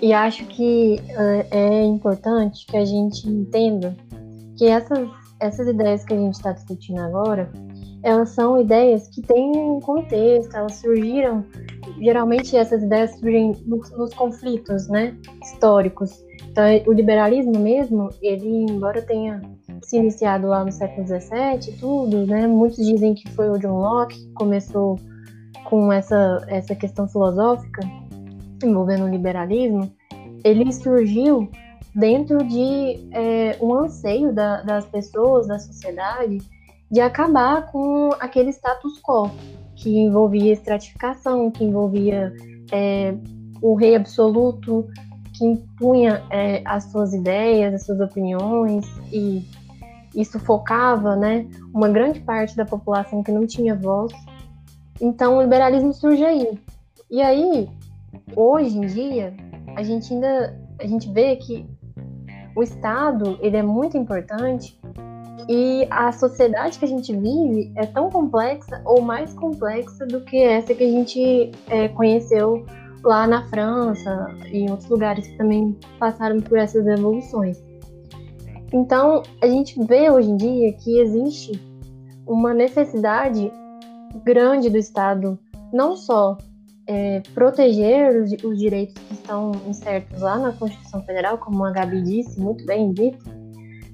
e acho que uh, é importante que a gente entenda que essas, essas ideias que a gente está discutindo agora, elas são ideias que têm um contexto, elas surgiram, geralmente essas ideias surgem nos, nos conflitos, né, históricos. Então, o liberalismo mesmo, ele, embora tenha se iniciado lá no século XVII, tudo, né, muitos dizem que foi o John Locke que começou com essa, essa questão filosófica envolvendo o liberalismo, ele surgiu dentro de é, um anseio da, das pessoas, da sociedade, de acabar com aquele status quo que envolvia estratificação, que envolvia é, o rei absoluto, que impunha é, as suas ideias, as suas opiniões e isso focava, né, uma grande parte da população que não tinha voz. Então o liberalismo surge aí. E aí, hoje em dia, a gente ainda a gente vê que o Estado ele é muito importante e a sociedade que a gente vive é tão complexa ou mais complexa do que essa que a gente é, conheceu lá na França e em outros lugares que também passaram por essas evoluções. Então, a gente vê hoje em dia que existe uma necessidade grande do Estado não só é, proteger os, os, direitos que estão incertos lá na Constituição Federal, como a Gabi disse, muito bem dito,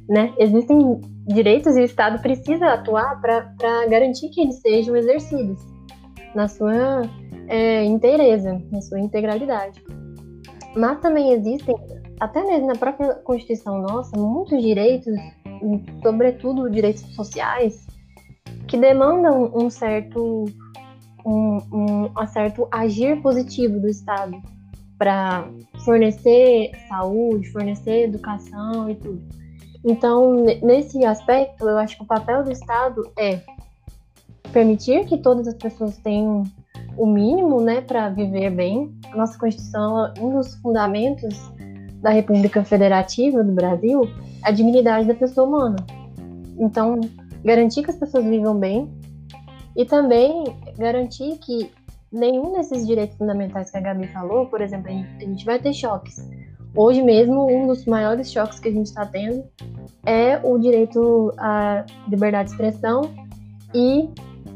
né? Existem direitos e o Estado precisa atuar para garantir que eles sejam exercidos na sua é, inteireza, na sua integralidade. Mas também existem, até mesmo na própria Constituição nossa, muitos direitos, sobretudo direitos sociais, que demandam um certo um, um, um certo agir positivo do Estado para fornecer saúde, fornecer educação e tudo. Então, nesse aspecto, eu acho que o papel do Estado é permitir que todas as pessoas tenham o mínimo, né, para viver bem. A nossa Constituição, um dos fundamentos da República Federativa do Brasil, a dignidade da pessoa humana. Então, garantir que as pessoas vivam bem e também garantir que nenhum desses direitos fundamentais que a Gabi falou, por exemplo, a gente vai ter choques. Hoje mesmo, um dos maiores choques que a gente está tendo é o direito à liberdade de expressão e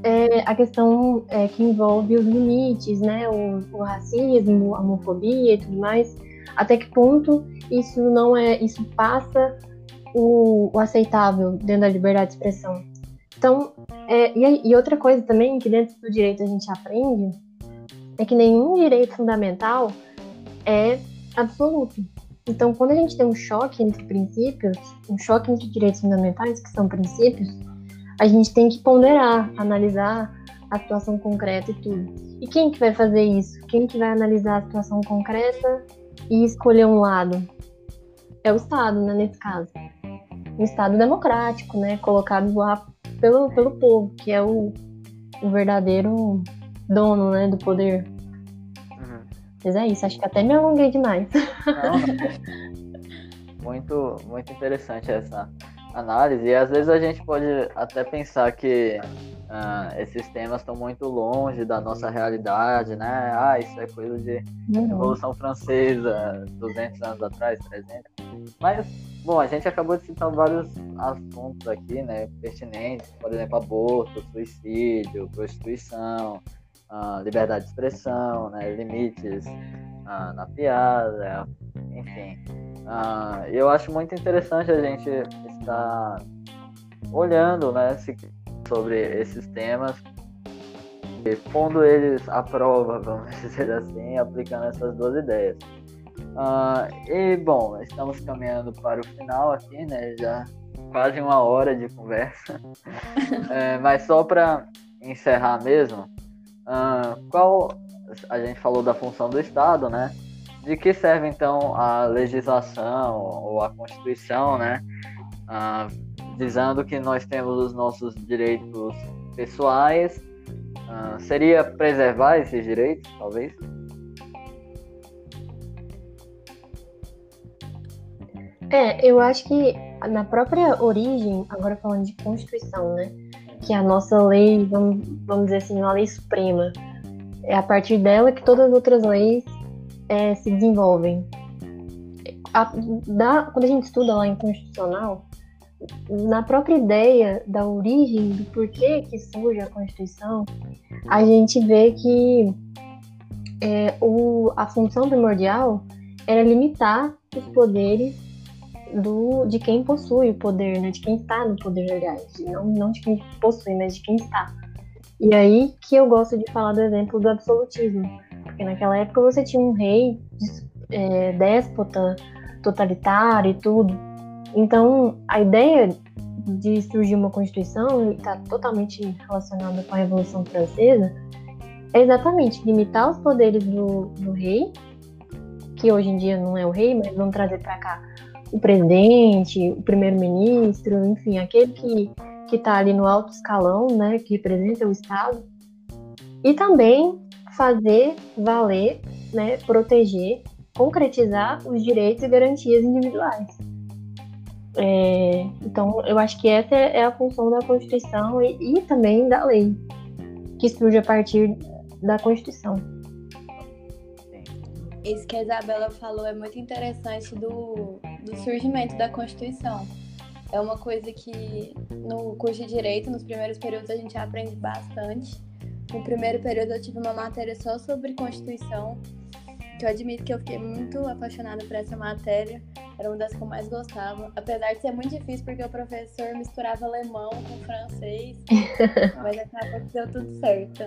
é, a questão é, que envolve os limites, né, o, o, racismo, a homofobia e tudo mais. Até que ponto isso não é, isso passa o, o aceitável dentro da liberdade de expressão? Então, é, e, e outra coisa também que dentro do direito a gente aprende é que nenhum direito fundamental é absoluto. Então, quando a gente tem um choque entre princípios, um choque entre direitos fundamentais, que são princípios, a gente tem que ponderar, analisar a situação concreta e tudo. E quem que vai fazer isso? Quem que vai analisar a situação concreta e escolher um lado? É o Estado, né, nesse caso. Um Estado democrático, né, colocado lá pelo, pelo povo, que é o, o verdadeiro dono, né, do poder. Uhum. Mas é isso, acho que até me alonguei demais.
Muito, muito interessante essa, análise, e às vezes a gente pode até pensar que uh, esses temas estão muito longe da nossa realidade, né? Ah, isso é coisa de uhum. Revolução Francesa, 200 anos atrás, 300. Mas, bom, a gente acabou de citar vários assuntos aqui, né, pertinentes, por exemplo, aborto, suicídio, prostituição, uh, liberdade de expressão, né, limites uh, na piada, enfim. Uh, eu acho muito interessante a gente estar olhando, né, se, sobre esses temas e pondo eles à prova, vamos dizer assim, aplicando essas duas ideias. Uh, e bom, estamos caminhando para o final aqui, né? Já quase uma hora de conversa. é, mas só para encerrar mesmo, uh, qual a gente falou da função do Estado, né? De que serve então a legislação ou a Constituição, né? Uh, dizendo que nós temos os nossos direitos pessoais. Uh, seria preservar esses direitos, talvez?
É, eu acho que na própria origem, agora falando de Constituição, né? Que é a nossa lei, vamos, vamos dizer assim, uma lei suprema. É a partir dela que todas as outras leis é, se desenvolvem. A, da, quando a gente estuda lá em Constitucional, na própria ideia da origem, do porquê que surge a Constituição, a gente vê que é, o, a função primordial era limitar os poderes do, de quem possui o poder, né? De quem está no poder, aliás. Não, não de quem possui, mas de quem está. E aí que eu gosto de falar do exemplo do absolutismo. Porque naquela época você tinha um rei é, déspota, totalitário e tudo. Então, a ideia de surgir uma Constituição está totalmente relacionada com a Revolução Francesa, é exatamente limitar os poderes do, do rei, que hoje em dia não é o rei, mas vamos trazer para cá o presidente, o primeiro-ministro, enfim, aquele que que está ali no alto escalão, né, que representa o Estado, e também fazer valer, né, proteger, concretizar os direitos e garantias individuais. É, então, eu acho que essa é a função da Constituição e, e também da lei, que surge a partir da Constituição.
Isso que a Isabela falou é muito interessante do, do surgimento da Constituição. É uma coisa que no curso de Direito, nos primeiros períodos, a gente aprende bastante. No primeiro período eu tive uma matéria só sobre Constituição, eu admito que eu fiquei muito apaixonada por essa matéria. Era uma das que eu mais gostava. Apesar de ser muito difícil, porque o professor misturava alemão com francês, mas acabou que deu tudo certo.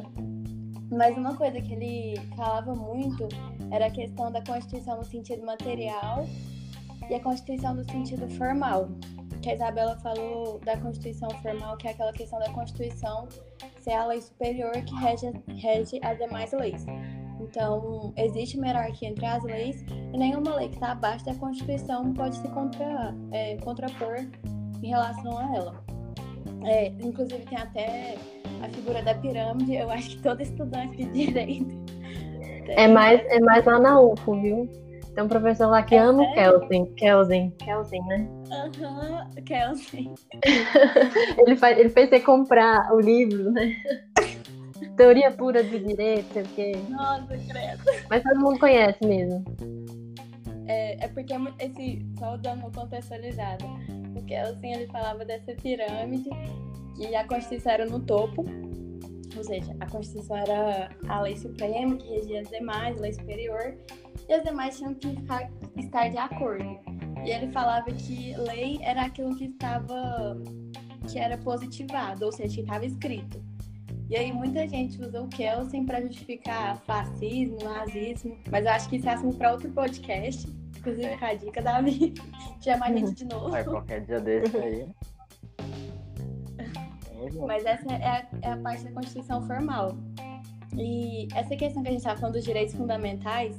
Mas uma coisa que ele falava muito era a questão da Constituição no sentido material e a Constituição no sentido formal. Que a Isabela falou da Constituição formal, que é aquela questão da Constituição ser a lei superior que rege, rege as demais leis. Então, existe uma hierarquia entre as leis e nenhuma lei que está abaixo da Constituição pode se contra, é, contrapor em relação a ela. É, inclusive, tem até a figura da pirâmide, eu acho que todo estudante de direito.
É mais, é mais lá na UFO, viu? Tem um professor lá que é ama o Kelsen. Kelsen. Kelsen, né?
Aham, uhum, Kelsen.
ele, faz, ele fez você comprar o livro, né? Teoria pura do direito, sei o quê.
Nossa, credo.
Mas todo mundo conhece mesmo.
É, é porque é esse, só dando uma contextualizada. O Kelsen ele falava dessa pirâmide que a Constituição era no topo, ou seja, a Constituição era a lei suprema que regia as demais, a lei superior, e as demais tinham que ficar, estar de acordo. E ele falava que lei era aquilo que estava que era positivado, ou seja, que estava escrito. E aí muita gente usa o Kelsen para justificar fascismo, nazismo, mas eu acho que isso é assunto para outro podcast. Inclusive, a dica, Davi, chamar a gente de novo.
Vai qualquer dia desse aí.
Mas essa é a, é a parte da Constituição formal. E essa questão que a gente estava falando dos direitos fundamentais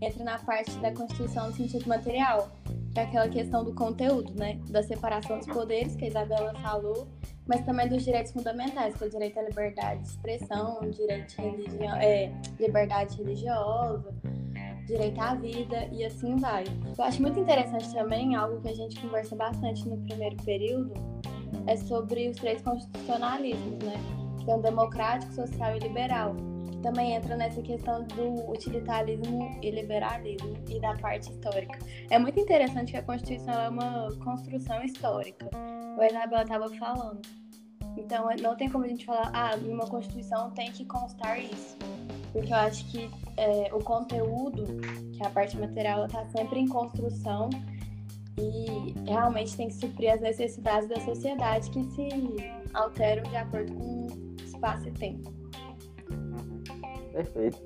entra na parte da Constituição no sentido material, que é aquela questão do conteúdo, né? Da separação dos poderes, que a Isabela falou, mas também dos direitos fundamentais, que é o direito à liberdade de expressão, direito de religião, é, liberdade religiosa, direito à vida e assim vai. Eu acho muito interessante também, algo que a gente conversa bastante no primeiro período, é sobre os três constitucionalismos, né? Que é um democrático, social e liberal. Também entra nessa questão do utilitarismo e liberalismo e da parte histórica. É muito interessante que a Constituição é uma construção histórica. O Isabel estava falando. Então, não tem como a gente falar, ah, numa Constituição tem que constar isso porque eu acho que é, o conteúdo, que é a parte material, está sempre em construção e realmente tem que suprir as necessidades da sociedade que se alteram de acordo com espaço e tempo.
Perfeito.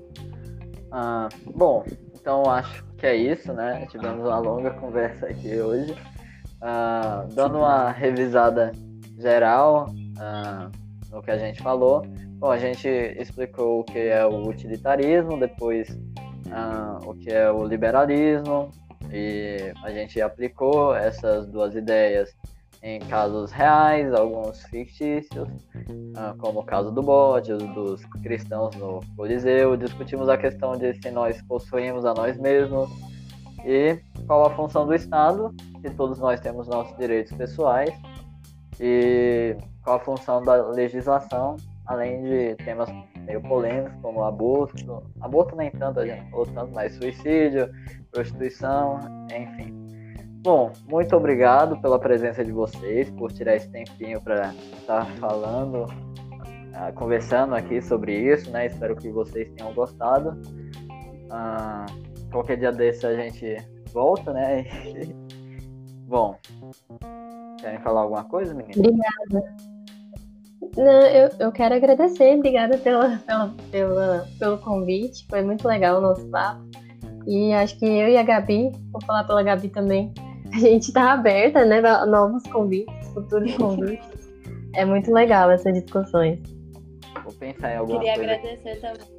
Ah, bom, então acho que é isso, né? Tivemos uma longa conversa aqui hoje. Ah, dando uma revisada geral ah, no que a gente falou. Bom, a gente explicou o que é o utilitarismo, depois uh, o que é o liberalismo, e a gente aplicou essas duas ideias em casos reais, alguns fictícios, uh, como o caso do bode, dos cristãos no Coliseu. Discutimos a questão de se nós possuímos a nós mesmos e qual a função do Estado, se todos nós temos nossos direitos pessoais, e qual a função da legislação além de temas meio polêmicos como aborto, aborto nem tanto, a gente falou tanto, mas suicídio, prostituição, enfim. Bom, muito obrigado pela presença de vocês, por tirar esse tempinho para estar falando, uh, conversando aqui sobre isso, né? Espero que vocês tenham gostado. Uh, qualquer dia desse a gente volta, né? Bom, querem falar alguma coisa, menina?
Obrigada. Não, eu, eu quero agradecer, obrigada pela, pela, pela, pelo convite, foi muito legal o nosso papo. E acho que eu e a Gabi, vou falar pela Gabi também, a gente está aberta né, a novos convites, futuros convites. É muito legal essas discussões.
Vou pensar em alguma
Queria
coisa.
agradecer também.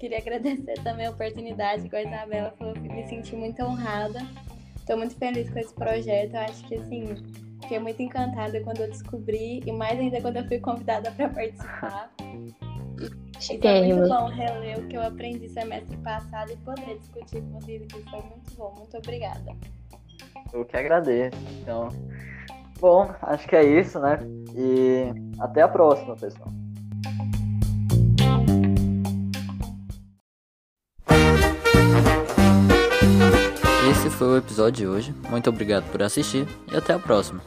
Queria agradecer também a oportunidade que a Isabela falou, me senti muito honrada. Estou muito feliz com esse projeto. Eu acho que assim, Fiquei muito encantada quando eu descobri e mais ainda quando eu fui convidada para participar. É muito bom reler o que eu aprendi semestre passado e poder discutir com vocês aqui. Foi muito bom. Muito obrigada.
Eu que agradeço. Então, bom, acho que é isso, né? E até a próxima, pessoal.
Foi o episódio de hoje. Muito obrigado por assistir e até a próxima.